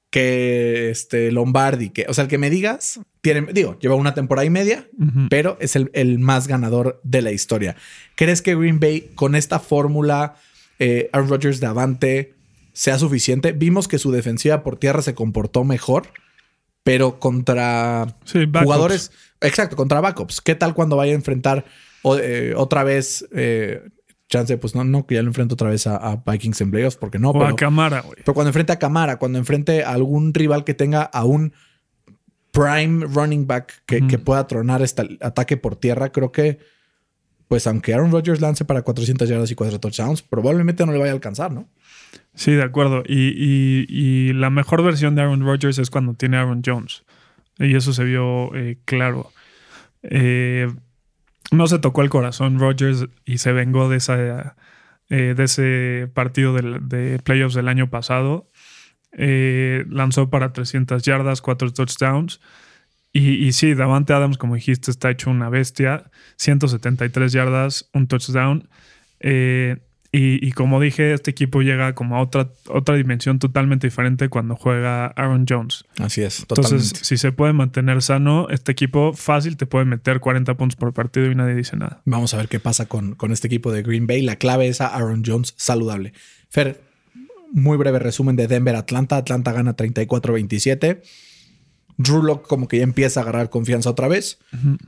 que este Lombardi, que, o sea, el que me digas, tiene, digo, lleva una temporada y media, pero es el, el más ganador de la historia. ¿Crees que Green Bay con esta fórmula, eh, Aaron Rodgers de Avante, sea suficiente? Vimos que su defensiva por tierra se comportó mejor, pero contra Sí, jugadores, exacto, contra backups. ¿Qué tal cuando vaya a enfrentar eh, otra vez, eh, chance, pues no, no que ya lo enfrente otra vez a, a Vikings en playoffs, porque no, O pero, a Camara, güey. pero cuando enfrente a Camara, cuando enfrente a algún rival que tenga a un prime running back que, que pueda tronar este ataque por tierra, creo que, pues aunque Aaron Rodgers lance para 400 yardas y 4 touchdowns, probablemente no le vaya a alcanzar, ¿no? Sí, de acuerdo. Y, y- y la mejor versión de Aaron Rodgers es cuando tiene Aaron Jones. Y eso se vio eh, claro. Eh, no se tocó el corazón Rodgers y se vengó de, esa, eh, de ese partido del- de playoffs del año pasado. Eh, lanzó para 300 yardas, 4 touchdowns. Y, y sí, Davante Adams, como dijiste, está hecho una bestia. 173 yardas, un touchdown. Eh, y, y como dije, este equipo llega como a otra, otra dimensión totalmente diferente cuando juega Aaron Jones. Así es, totalmente. Entonces, si se puede mantener sano, este equipo fácil te puede meter 40 puntos por partido y nadie dice nada. Vamos a ver qué pasa con, con este equipo de Green Bay. La clave es a Aaron Jones saludable. Fer, muy breve resumen de Denver-Atlanta. Atlanta gana 34-27. Drew Lock como que ya empieza a agarrar confianza otra vez.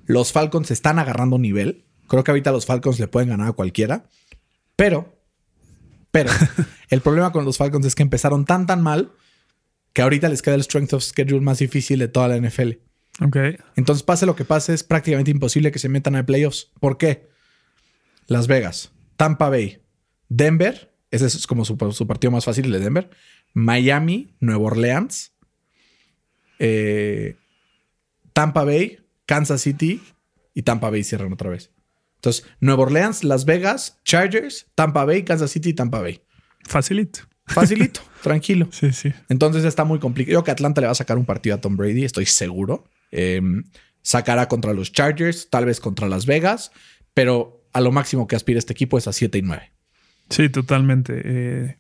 Los Falcons están agarrando nivel. Creo que ahorita los Falcons le pueden ganar a cualquiera. Pero, pero, [laughs] el problema con los Falcons es que empezaron tan, tan mal que ahorita les queda el strength of schedule más difícil de toda la NFL. Ok. Entonces, pase lo que pase, es prácticamente imposible que se metan a playoffs. ¿Por qué? Las Vegas, Tampa Bay, Denver, ese es como su, su partido más fácil, el de Denver, Miami, Nueva Orleans, eh, Tampa Bay, Kansas City y Tampa Bay cierran otra vez. Entonces, Nueva Orleans, Las Vegas, Chargers, Tampa Bay, Kansas City y Tampa Bay. Facilito. Facilito, [laughs] tranquilo. Sí, sí. Entonces está muy complicado. Yo que Atlanta le va a sacar un partido a Tom Brady, estoy seguro. Eh, sacará contra los Chargers, tal vez contra Las Vegas, pero a lo máximo que aspira este equipo es a 7 y 9. Sí, totalmente. Eh,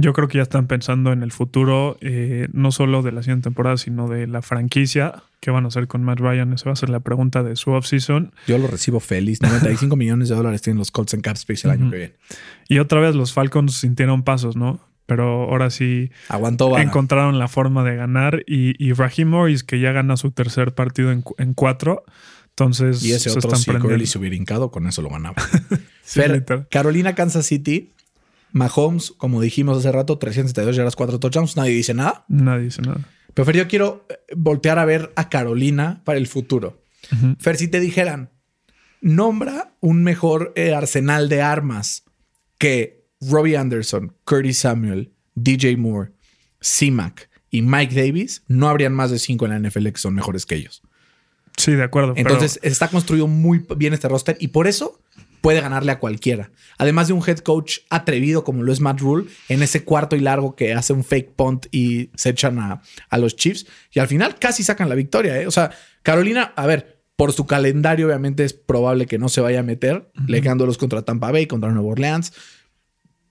yo creo que ya están pensando en el futuro, eh, no solo de la siguiente temporada, sino de la franquicia. ¿Qué van a hacer con Matt Ryan? Esa va a ser la pregunta de su offseason. Yo lo recibo feliz. 95 [laughs] millones de dólares tienen los Colts en Cap Space el año que viene. Y otra vez los Falcons sintieron pasos, ¿no? Pero ahora sí Aguantó encontraron la forma de ganar. Y, y Raheem Morris, que ya gana su tercer partido en, en cuatro. Entonces Y ese se otro, están si prendiendo. Gurley se hubiera hincado, con eso lo ganaba. [laughs] Sí, Fer, literal. Carolina, Kansas City, Mahomes, como dijimos hace rato, 372 yardas, 4 touchdowns. Nadie dice nada. Nadie dice nada. Pero Fer, yo quiero eh, voltear a ver a Carolina para el futuro. Fer, si te dijeran, nombra un mejor eh, arsenal de armas que Robbie Anderson, Curtis Samuel, DJ Moore, C-Mac y Mike Davis, no habrían más de cinco en la NFL que son mejores que ellos. Sí, de acuerdo. pero- Entonces está construido muy bien este roster y por eso puede ganarle a cualquiera. Además de un head coach atrevido como lo es Matt Rule en ese cuarto y largo que hace un fake punt y se echan a, a los Chiefs y al final casi sacan la victoria. ¿eh? O sea, Carolina, a ver, por su calendario obviamente es probable que no se vaya a meter, le quedan duelos contra Tampa Bay, contra Nueva Orleans.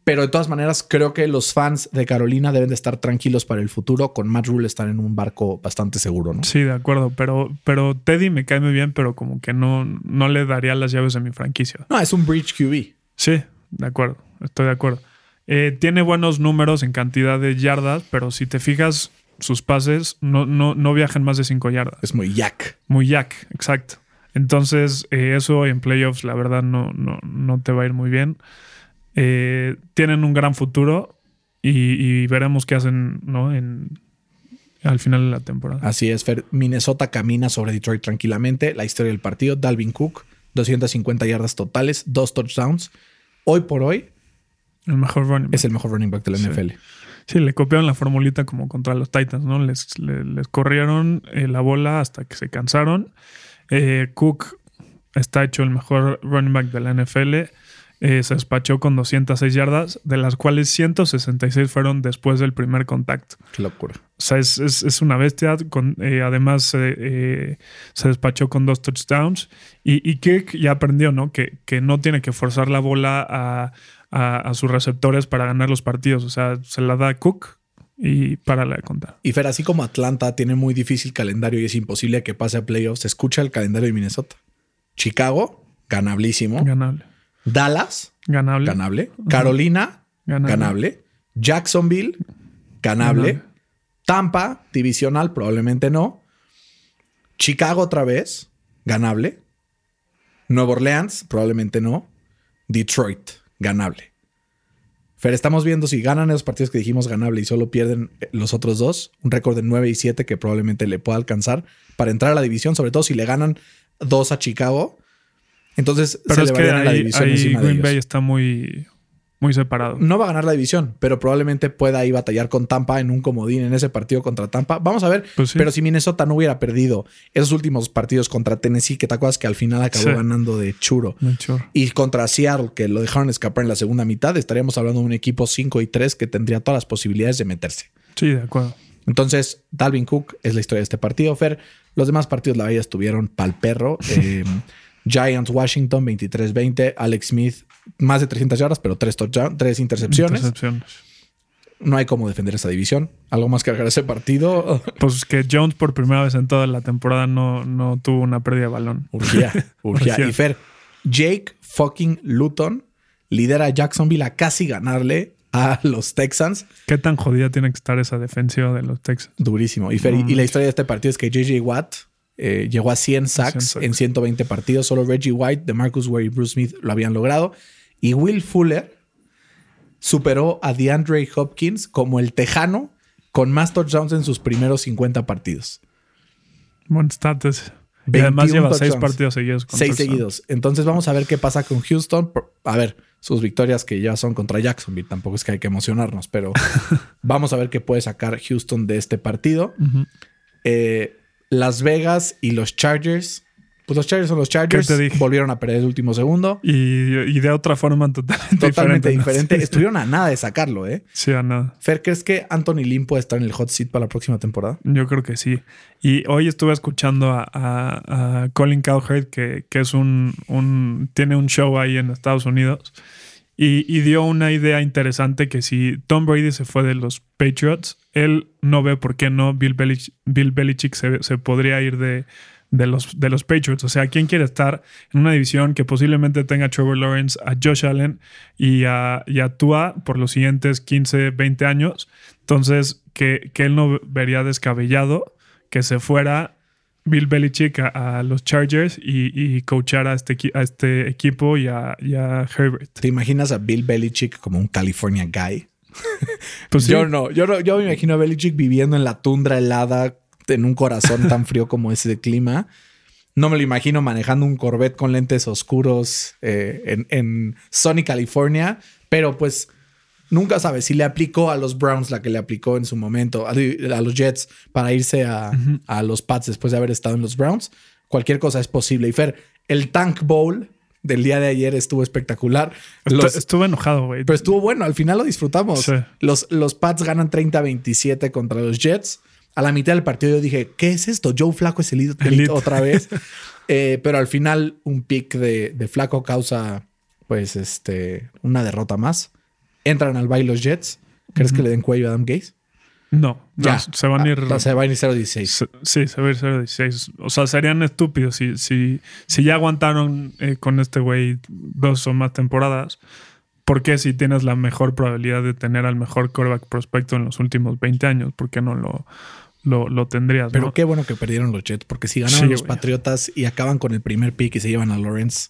Pero de todas maneras, creo que los fans de Carolina deben de estar tranquilos para el futuro. Con Matt Rule están en un barco bastante seguro, ¿no? Sí, de acuerdo. Pero, pero Teddy me cae muy bien, pero como que no, no le daría las llaves de mi franquicia. No, es un bridge QB. Sí, de acuerdo. Estoy de acuerdo. Eh, tiene buenos números en cantidad de yardas, pero si te fijas, sus pases no, no, no viajan más de 5 yardas. Es muy yak. Muy jack, exacto. Entonces, eh, eso en playoffs, la verdad, no, no, no te va a ir muy bien. Eh, tienen un gran futuro y, y veremos qué hacen ¿no? en, al final de la temporada. Así es, Fer. Minnesota camina sobre Detroit tranquilamente. La historia del partido, Dalvin Cook, 250 yardas totales, dos touchdowns. Hoy por hoy El mejor running back. es el mejor running back de la Sí. NFL. Sí, le copiaron la formulita como contra los Titans, ¿no? Les, le- les corrieron eh, la bola hasta que se cansaron. Eh, Cook está hecho el mejor running back de la NFL. Eh, se despachó con 206 yardas, de las cuales 166 fueron después del primer contacto. Qué locura. O sea, es, es- es una bestia. Con, eh, además, eh, se despachó con dos touchdowns. Y, y Kirk ya aprendió, ¿no? Que, que no tiene que forzar la bola a, a- a sus receptores para ganar los partidos. O sea, se la da a Cook y para de contar. Y Fer, así como Atlanta tiene muy difícil calendario y es imposible que pase a playoffs, escucha el calendario de Minnesota. Chicago, ganablísimo. Ganable. Dallas, Ganable. ganable. Carolina, Ganable. ganable. Jacksonville, ganable. Ganable. Tampa, divisional, probablemente no. Chicago otra vez, ganable. Nueva Orleans, probablemente no. Detroit, ganable. Fer, estamos viendo si ganan esos partidos que dijimos ganable y solo pierden eh, los otros dos, un récord de 9 y 7 que probablemente le pueda alcanzar para entrar a la división, sobre todo si le ganan dos a Chicago. Entonces Pero se es que elevarían a la ahí, división ahí encima de Green ellos. Bay está muy, muy separado. No va a ganar la división, pero probablemente pueda ahí batallar con Tampa en un comodín en ese partido contra Tampa. Vamos a ver. Pues sí. Pero si Minnesota no hubiera perdido esos últimos partidos contra Tennessee, que te acuerdas que al final acabó Sí. ganando de churo, y contra Seattle, que lo dejaron escapar en la segunda mitad, estaríamos hablando de un equipo 5 y 3 que tendría todas las posibilidades de meterse. Sí, de acuerdo. Entonces, Dalvin Cook es la historia de este partido. Fer, los demás partidos la verdad estuvieron pal perro. [laughs] Eh, Giants Washington 23-20. Alex Smith más de 300 yardas, pero tres, touchdown- tres intercepciones. Intercepciones. No hay cómo defender esa división. ¿Algo más que agregar ese partido? [laughs] Pues que Jones por primera vez en toda la temporada no, no tuvo una pérdida de balón. Urgía, [laughs] urgía. Urgía. Y Fer, Jake fucking Luton lidera a Jacksonville a casi ganarle a los Texans. ¿Qué tan jodida tiene que estar esa defensiva de los Texans? Durísimo. Y, Fer, y la historia de este partido es que JJ Watt eh, llegó a 100 sacks 100 sacks. en 120 partidos. Solo Reggie White, de Marcus Ware y Bruce Smith lo habían logrado. Y Will Fuller superó a DeAndre Hopkins como el tejano con más touchdowns en sus primeros 50 partidos. Buen status. Y además 21 lleva seis touchdowns. partidos seguidos. con Seis seguidos. Entonces vamos a ver qué pasa con Houston. A ver, sus victorias que ya son contra Jacksonville. Tampoco es que hay que emocionarnos, pero [laughs] vamos a ver qué puede sacar Houston de este partido. Eh, Las Vegas y los Chargers. Pues los Chargers son los Chargers. ¿Qué te dije? Volvieron a perder el último segundo. Y, y de otra forma totalmente, Totalmente diferente. Estuvieron a nada de sacarlo, ¿eh? Sí, a nada. Fer, ¿crees que Anthony Lynn puede estar en el hot seat para la próxima temporada? Yo creo que sí. Y hoy estuve escuchando a, a- a Colin Cowherd, que, que es un, un- tiene un show ahí en Estados Unidos, y, dio una idea interesante que si Tom Brady se fue de los Patriots, él no ve por qué no Bill, Bill Belichick se, podría ir de, de, los, de los Patriots. O sea, ¿quién quiere estar en una división que posiblemente tenga a Trevor Lawrence, a Josh Allen y a, y a Tua por los siguientes 15, 20 años? Entonces, que, que él no vería descabellado que se fuera Bill Belichick a, a los Chargers y, y coachar a este, a este equipo y a, y a Herbert. ¿Te imaginas a Bill Belichick como un California guy? [laughs] Pues sí, Yo no, yo no, yo me imagino a Belichick viviendo en la tundra helada en un corazón tan frío como ese de clima. No me lo imagino manejando un Corvette con lentes oscuros eh, en, en Sunny, California, pero pues nunca sabes si le aplicó a los Browns la que le aplicó en su momento, a, a los Jets para irse a, a los Pats después de haber estado en los Browns. Cualquier cosa es posible. Y Fer, el Tank Bowl del día de ayer estuvo espectacular. Los- estuve enojado, güey. pero estuvo bueno, al final lo disfrutamos. Sí. Los, los Pats ganan 30-27 contra los Jets. A la mitad del partido yo dije, ¿qué es esto? Joe Flaco es el elite Elite. otra vez. [laughs] Eh, pero al final un pick de, de Flaco causa pues este una derrota más. Entran al baile los Jets. ¿Crees que le den cuello a Adam Gaze? No, no, se van a ir. Ah, se van a ir 0-16. se- Sí, se va a ir 0-16. O sea, serían estúpidos si, si, si ya aguantaron eh, con este güey dos o más temporadas. ¿Por qué si tienes la mejor probabilidad de tener al mejor quarterback prospecto en los últimos 20 años? ¿Por qué no lo, lo, lo tendrías? Pero no? qué bueno que perdieron los Jets, porque si ganan Sí, los. Patriotas y acaban con el primer pick y se llevan a Lawrence,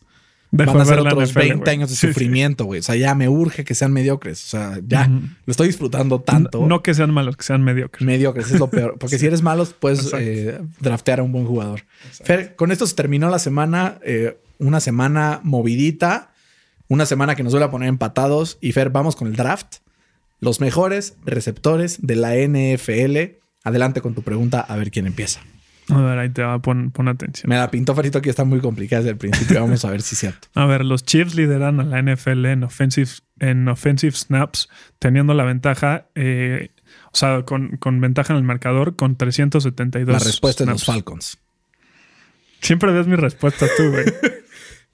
Van a ser otros NFL, 20 güey. años de Sí, sufrimiento, güey. O sea, ya me urge que sean mediocres. O sea, ya lo estoy disfrutando tanto. No que sean malos, que sean mediocres. Mediocres es lo peor. [laughs] Porque si eres malo, puedes eh, draftear a un buen jugador. Fer, con esto se terminó la semana. Eh, una semana movidita, una semana que nos vuelve a poner empatados. Y Fer, vamos con el draft. Los mejores receptores de la NFL. Adelante con tu pregunta, a ver quién empieza. A ver, ahí te va, pon, pon atención. Me la pintó Ferito que está muy complicada desde el principio. Vamos a ver si es cierto. [laughs] A ver, los Chiefs lideran a la NFL en offensive, en offensive snaps, teniendo la ventaja, eh, o sea, con, con ventaja en el marcador, con 372. La respuesta es los snaps. Falcons. Siempre ves mi respuesta tú, güey. [laughs]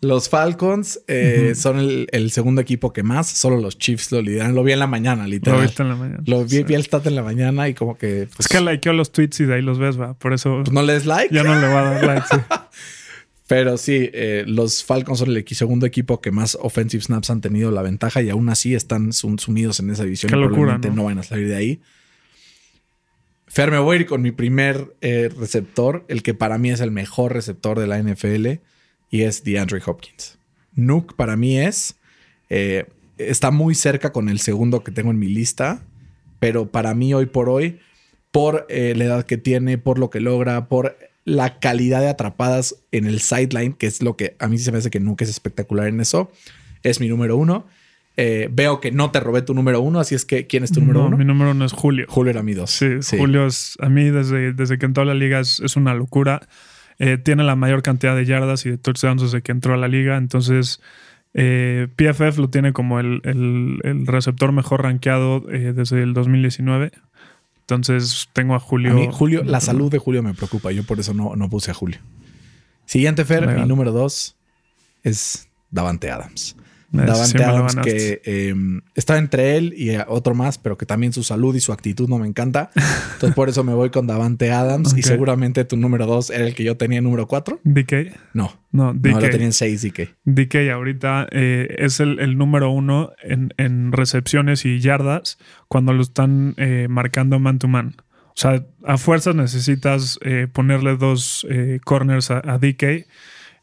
Los Falcons eh, son el, el segundo equipo que más, solo los Chiefs lo lideran. Lo vi en la mañana, Lo literal. viste en la mañana. Lo vi, Sí. vi el stat en la mañana y como que... pues, Es que likeó los tweets y de ahí los ves, va. Por eso pues, no le des like. ya no le va a dar like. sí. [laughs] Pero sí, eh, los Falcons son el segundo equipo que más offensive snaps han tenido la ventaja y aún así están sum- sumidos en esa división. Qué y locura, probablemente ¿no? ¿no? van a salir de ahí. Fer, me voy a ir con mi primer eh, receptor, el que para mí es el mejor receptor de la NFL y es DeAndre Hopkins. Nuke para mí es, eh, está muy cerca con el segundo que tengo en mi lista, pero para mí hoy por hoy, por eh, la edad que tiene, por lo que logra, por la calidad de atrapadas en el sideline, que es lo que a mí sí se me hace que Nuke es espectacular en eso, es mi número uno. Eh, veo que no te robé tu número uno, así es que ¿quién es tu número No, uno? Mi número uno es Julio. Julio era mi dos. Sí, Julio es, a mí desde, desde que entró a la liga es, es una locura. Eh, tiene la mayor cantidad de yardas y de touchdowns desde que entró a la liga. Entonces, eh, PFF lo tiene como el, el- el receptor mejor rankeado eh, desde el 2019. Entonces, tengo a Julio. A mí, Julio, la salud de Julio me preocupa. Yo por eso no, no puse a Julio. Siguiente, Fer, Legal. mi número dos es Davante Adams. Sí Davante Adams, que eh, está entre él y eh, otro más, pero que también su salud y su actitud no me encanta. [laughs] Entonces, por eso me voy con Davante Adams. Y seguramente tu número dos era el que yo tenía en número cuatro. DK. No, No, no, lo DK. tenía en seis, DK. DK ahorita eh, es el, el número uno en, en recepciones y yardas cuando lo están eh, marcando man to man. O sea, a fuerzas necesitas ponerle dos corners a, a DK.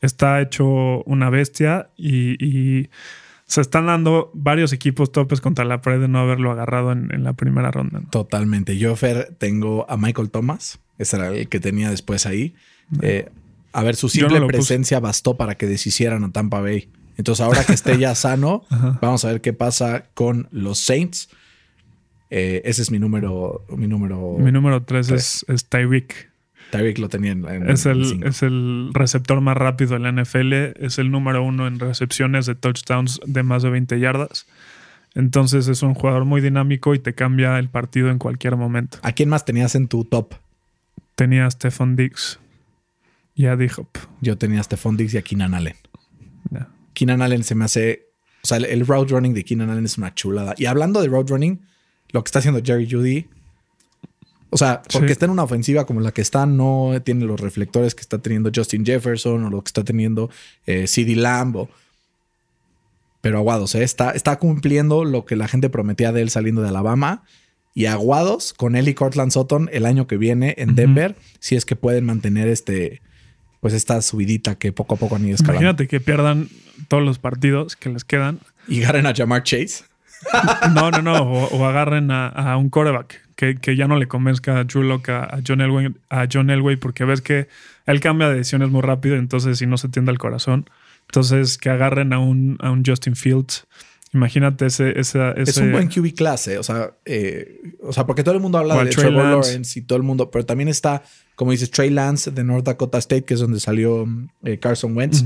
Está hecho una bestia y, y se están dando varios equipos topes contra la pared de no haberlo agarrado en, en la primera ronda. ¿no? Totalmente. Yo, Fer, tengo a Michael Thomas. Ese era el que tenía después ahí. Eh, a ver, su no simple puse. presencia bastó para que deshicieran a Tampa Bay. Entonces, ahora que esté ya [laughs] sano, vamos a ver qué pasa con los Saints. Eh, ese es mi número. Mi número. Mi número tres es, es Tyreek. Tyreek lo tenía en, en Es el, cinco. es el receptor más rápido de la NFL. Es el número uno en recepciones de touchdowns de más de 20 yardas. Entonces es un jugador muy dinámico y te cambia el partido en cualquier momento. ¿A quién más tenías en tu top? Tenía a Stephon Diggs y a D-Hop. Yo tenía a Stephon Diggs y a Keenan Allen. Keenan Allen se me hace. O sea, el, el route running de Keenan Allen es una chulada. Y hablando de route running, lo que está haciendo Jerry Judy. O sea, porque Sí. está en una ofensiva como la que está, no tiene los reflectores que está teniendo Justin Jefferson o lo que está teniendo eh, CD Lamb. o- Pero Aguados, ¿eh? está, está cumpliendo lo que la gente prometía de él saliendo de Alabama. Y Aguados con él y Cortland Sutton el año que viene en. Denver, si es que pueden mantener este, pues esta subidita que poco a poco han ido escalando. Imagínate que pierdan todos los partidos que les quedan. Y agarren a Jamar Chase. [laughs] No, no, no. O, o agarren a, a un quarterback que, que ya no le convenzca a Drew Lock, a, a John Elway, a John Elway, porque ves que él cambia de decisiones muy rápido, entonces si no se tiende el corazón. Entonces que agarren a un, a un Justin Fields. Imagínate ese, esa, Es ese- un buen QB clase, o sea, eh, o sea, porque todo el mundo habla de Trey Trevor Lance. Lawrence y todo el mundo, pero también está, como dices, Trey Lance de North Dakota State, que es donde salió eh, Carson Wentz.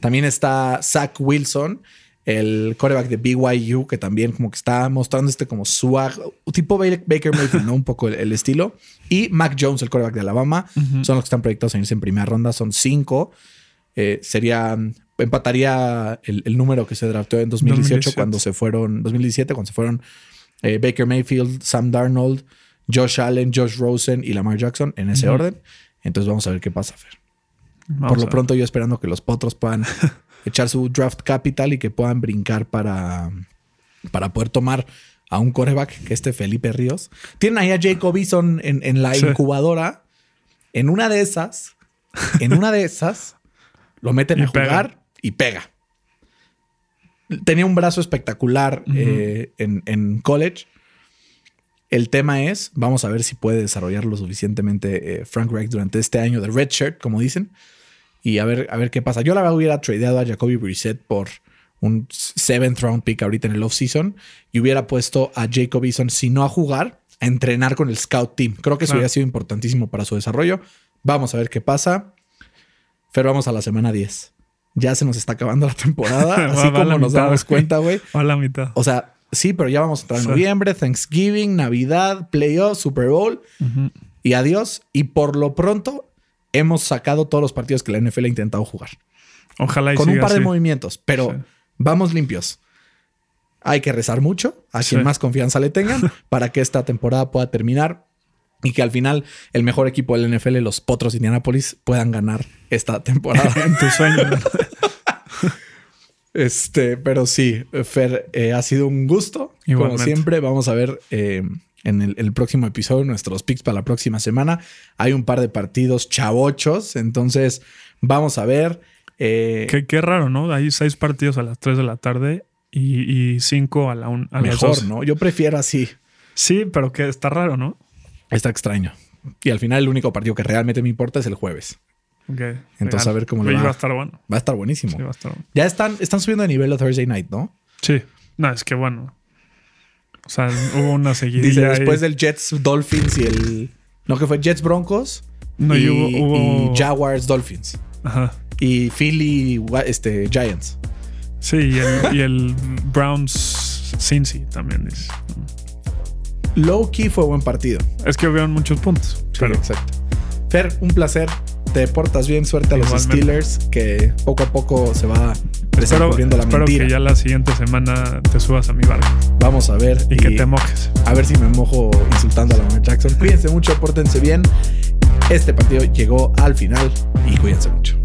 También está Zach Wilson, el quarterback de BYU, que también como que está mostrando este como swag, tipo Ba- Baker Mayfield, ¿no? Un poco el, el estilo. Y Mac Jones, el quarterback de Alabama, son los que están proyectados a irse en primera ronda, son cinco. Eh, sería, empataría el, el número que se draftó en 2018, 2017. cuando se fueron, 2017, cuando se fueron eh, Baker Mayfield, Sam Darnold, Josh Allen, Josh Rosen y Lamar Jackson en ese orden. Entonces vamos a ver qué pasa, Fer. Vamos Por lo pronto yo esperando que los potros puedan [laughs] echar su draft capital y que puedan brincar para, para poder tomar a un coreback que este Felipe Ríos. Tienen ahí a Jacob Eason en, en la Sí. incubadora. En una de esas, en una de esas, lo meten Y a jugar y pega. Tenía un brazo espectacular eh, en, en college. El tema es, vamos a ver si puede desarrollar lo suficientemente eh, Frank Reich durante este año de redshirt, como dicen. Y a ver, a ver qué pasa. Yo la verdad hubiera tradeado a Jacoby Brissett por un seventh round pick ahorita en el offseason y hubiera puesto a Jacob Eason, si no a jugar, a entrenar con el scout team. Creo que eso Claro. hubiera sido importantísimo para su desarrollo. Vamos a ver qué pasa. Pero vamos a la semana 10. Ya se nos está acabando la temporada, [laughs] así va como nos mitad, damos cuenta, güey. A la mitad. O sea, sí, pero ya vamos a entrar en Sí. noviembre, Thanksgiving, Navidad, playoffs, Super Bowl y adiós. Y por lo pronto hemos sacado todos los partidos que la NFL ha intentado jugar. Ojalá y con un par de movimientos, pero Sí. vamos limpios. Hay que rezar mucho a quien Sí. más confianza le tengan [laughs] para que esta temporada pueda terminar y que al final el mejor equipo del NFL, los Potros de Indianapolis, puedan ganar esta temporada. [laughs] En tu sueño. [laughs] Este, pero sí, Fer, eh, ha sido un gusto. Igualmente. Como siempre, vamos a ver eh, en el, el próximo episodio nuestros picks para la próxima semana. Hay un par de partidos chavochos, entonces vamos a ver. eh, qué, qué raro, ¿no? Hay seis partidos a las 3 de la tarde y, y cinco a, la un, a las mejor, 12. ¿no? Yo prefiero así. Sí, pero que está raro, ¿no? Está extraño. Y al final el único partido que realmente me importa es el jueves. Ok, Entonces, legal. a ver cómo le va. va a estar bueno. Va a estar buenísimo. Sí, va a estar bueno. Ya están, están subiendo de nivel a Thursday Night, ¿no? Sí. No, es que bueno. O sea, hubo una [laughs] seguidilla. Dice, después del Jets Dolphins y el... No, que fue Jets Broncos No, y, y, hubo. hubo- y Jaguars Dolphins. Ajá. Y Philly este, Giants. Sí, y el, y el Browns Cincy también es. Low key fue buen partido. Es que hubieron muchos puntos. Pero exacto. Fer, un placer. Te portas bien. Suerte a los. Steelers, que poco a poco se va espero, descubriendo la espero mentira. que ya la siguiente semana te subas a mi barco Vamos a ver. y, que te mojes. A ver si me mojo insultando a la Lamar Jackson. Cuídense mucho, pórtense bien. Este partido llegó al final y cuídense mucho.